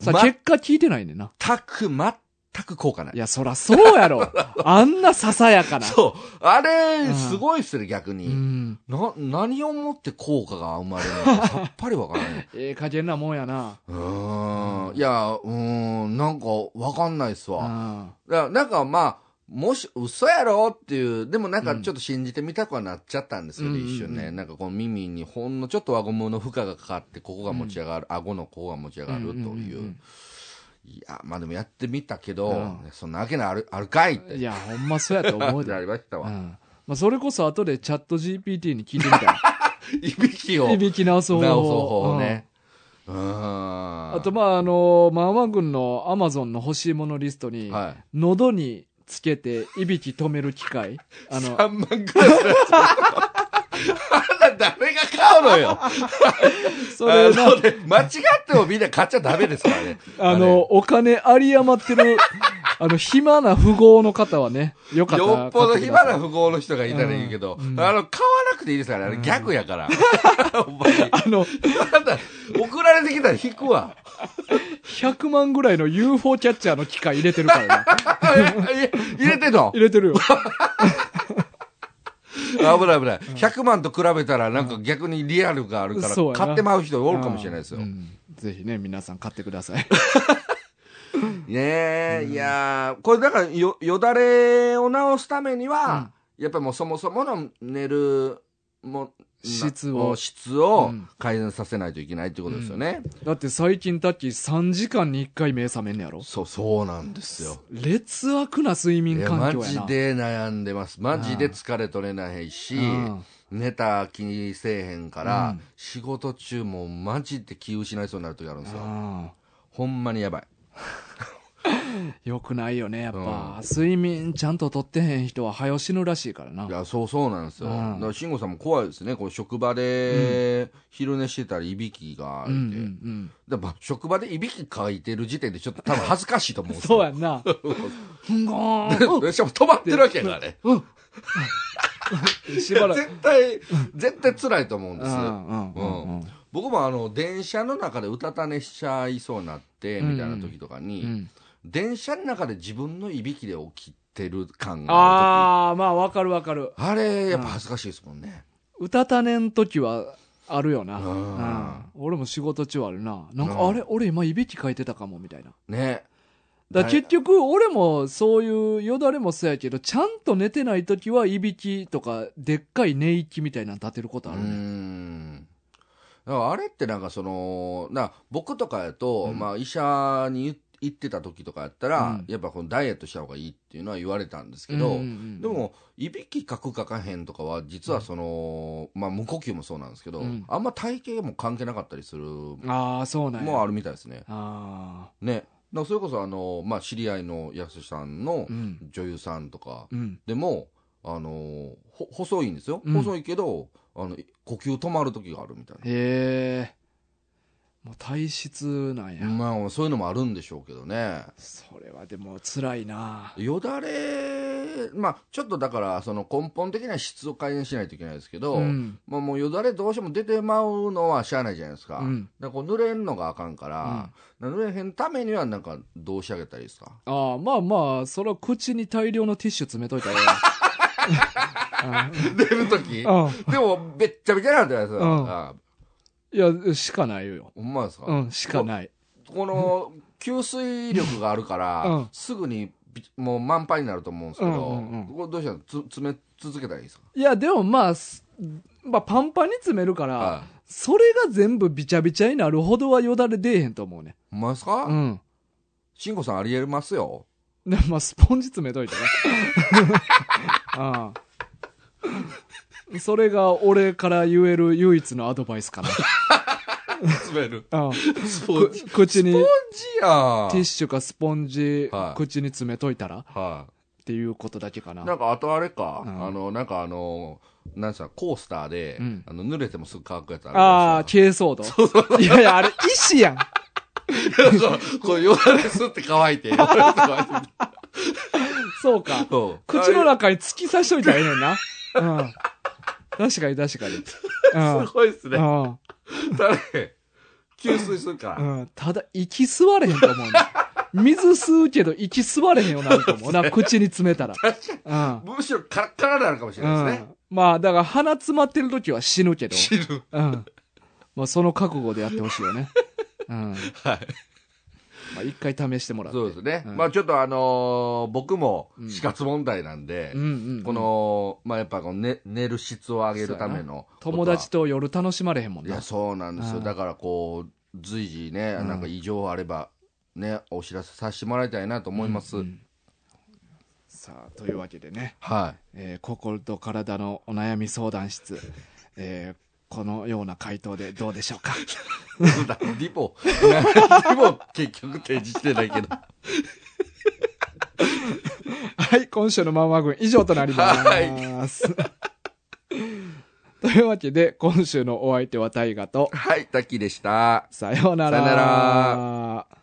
さ結果聞いてないねんな。全く全く効果ない。いやそらそうやろ。あんなささやかな。そう。あれうん。すごいっすね逆に、うん。な何をもって効果が生まれるのか さっぱりわからない。ええ加減なもんやな。うーん。いやうーん。なんかわかんないっすわ、あだからなんかまあもし嘘やろっていうでもなんかちょっと信じてみたくはなっちゃったんですけど、うん。一瞬ね、うん。うんなんかこの耳にほんのちょっと輪ゴムの負荷がかかってここが持ち上がる、顎のここが持ち上がるという,、いやまあでもやってみたけど、うん。そんなわけないあるあるかいって。いやほんまそうやと思うで。ありましたわ、うん。まあ、それこそ後でチャット GPT に聞いてみたい。いびきを。いびき直す方法直す方法ね。うーん。あとまああのマーマ軍のアマゾンの欲しいものリストに、はい。喉につけていびき止める機械。あの。3万ぐらいあんな誰が買うのよ。それな。あのね。間違ってもみんな買っちゃダメですからね。あのお金有り余ってる あの暇な富豪の方はねよかったらよっぽど暇な富豪の人がいたらいいけど、うんあの、買わなくていいですからね、逆やから。ほんあのなんだ、送られてきたら引くわ。100万ぐらいの UFO キャッチャーの機械入れてるからなえ入れてんの？入れてるよ危ない危ない。100万と比べたらなんか逆にリアルがあるから、買ってまう人おるかもしれないですよ。ねうん。ぜひね皆さん買ってください。え、いやー。これだからよ、よだれを治すためには、やっぱりもうそもそもの寝る、も質を。質をうん。改善させないといけないってことですよね。だって最近タッキー3時間に1回目覚めんねやろ？そう、そうなんですよ。劣悪な睡眠環境やな。ジで悩んでます。マジで疲れ取れないしうん。寝た気せえへんから、うん。仕事中もマジで気失いそうになる時あるんですよ。あほんまにやばい。ー よくないよねやっぱ、うん。睡眠ちゃんととってへん人は早死ぬらしいからな。いやそうそうなんですよ、うん。だから慎吾さんも怖いですね。こう職場で昼寝してたらいびきがいて、うんうんうん。だから職場でいびきかいてる時点でちょっと多分恥ずかしいと思うんですそうよやんな。ふんごーん。しかも止まってるわけやからねうん。しばらく。絶対絶対辛いと思うんです、うんうんうん。うん。僕もあの電車の中でうたた寝しちゃいそうになってみたいな時とかに、うん電車の中で自分のいびきで起きてる感があああまあわかるわかる。あれやっぱ恥ずかしいですもんね、うたたねん時はあるよな、うん。うん。俺も仕事中あるな。なんか、うん。あれ俺今いびきかいてたかもみたいな。ね。だから結局俺もそういうよだれもそうやけどちゃんと寝てない時はいびきとかでっかい寝息みたいなの立てることうあるね、ん。だからあれってなんかそのな僕とかやと、うん。まあ、医者に言行ってた時とかやったら、うん。やっぱこのダイエットした方がいいっていうのは言われたんですけど、でもいびきかくかかへんとかは実はその、まあ無呼吸もそうなんですけど、うん。あんま体型も関係なかったりするああそうなんや。もあるみたいですね。あね。だからそれこそあの、まあ、知り合いの安さんの女優さんとかうん。でも、あのほ細いんですよ、うん。細いけどあの呼吸止まる時があるみたいな、へえもう体質なんや、まあそういうのもあるんでしょうけどね。それはでも辛いな。よだれまあちょっとだからその根本的な質を改善しないといけないですけど、うん。まあ、もうよだれどうしても出てまうのはしゃあないじゃないですか,、うん。だからこう濡れんのがあかんから、濡れへんためにはなんかどうしてあげたらいいですか？ああまあまあそれは口に大量のティッシュ詰めといたらえ 出る時？えやんうん。でもべっちゃべちゃなんじゃないですか、いやしかないよ。ほんまですか、うんしかない。この吸水力があるから、うん。すぐにびもう満杯になると思うんですけど、うんうんうん。これどうしたらつ詰め続けたらいいですか、いやでもまあすまあパンパンに詰めるから、はい。それが全部びちゃびちゃになるほどはよだれ出えへんと思うね。ほんまですか、うん。慎吾さんありえますよ。でまあ、スポンジ詰めといてね。うん。それが俺から言える唯一のアドバイスかな。滑る。うん。スポンジ。く口にスポンジやん。ティッシュかスポンジ、はい口に詰めといたらっは。ていうことだけかないなんか、あとあれか、うんあの、なんかあの、なんすか、コースターで、うんあの、濡れてもすぐ乾くやつあるああ、じゃない珪藻土。いやいや、あれ、石やん。そう、こう、よだれすって乾いて、よだれすって乾いて。そうか。そう口の中に突き刺しといたらええねんな。うん。確かに確かに。うん。すごいっすね。うん。誰？給水するから。うん。ただ、息吸われへんと思うね。水吸うけど、息吸われへんようになると思うな。口に詰めたら。うん。むしろカラッカラになるかもしれないですね。うん。まあ、だから鼻詰まってる時は死ぬけど。死ぬ。うん。まあ、その覚悟でやってほしいよね。うん。はい。まあ、一回試してもらって。そうですね。うんまあちょっとあのー僕もうん死活問題なんで、うんうんうん。この、まあやっぱこの寝寝る質を上げるための。友達と夜楽しまれへんもんないや、。そうなんですよ。うんだからこう、随時ね、うんなんか異常あれば、ね、お知らせさせてもらいたいなと思います。うんうんさあ、というわけでね。はえー心と体のお悩み相談室、えーこのような回答でどうでしょうか？い。リポ、リポ結局提示してないけど。はい、今週のマンマ軍以上となります。というわけで、今週のお相手は大ガと、はい、タッキーでした。さようなら。さようなら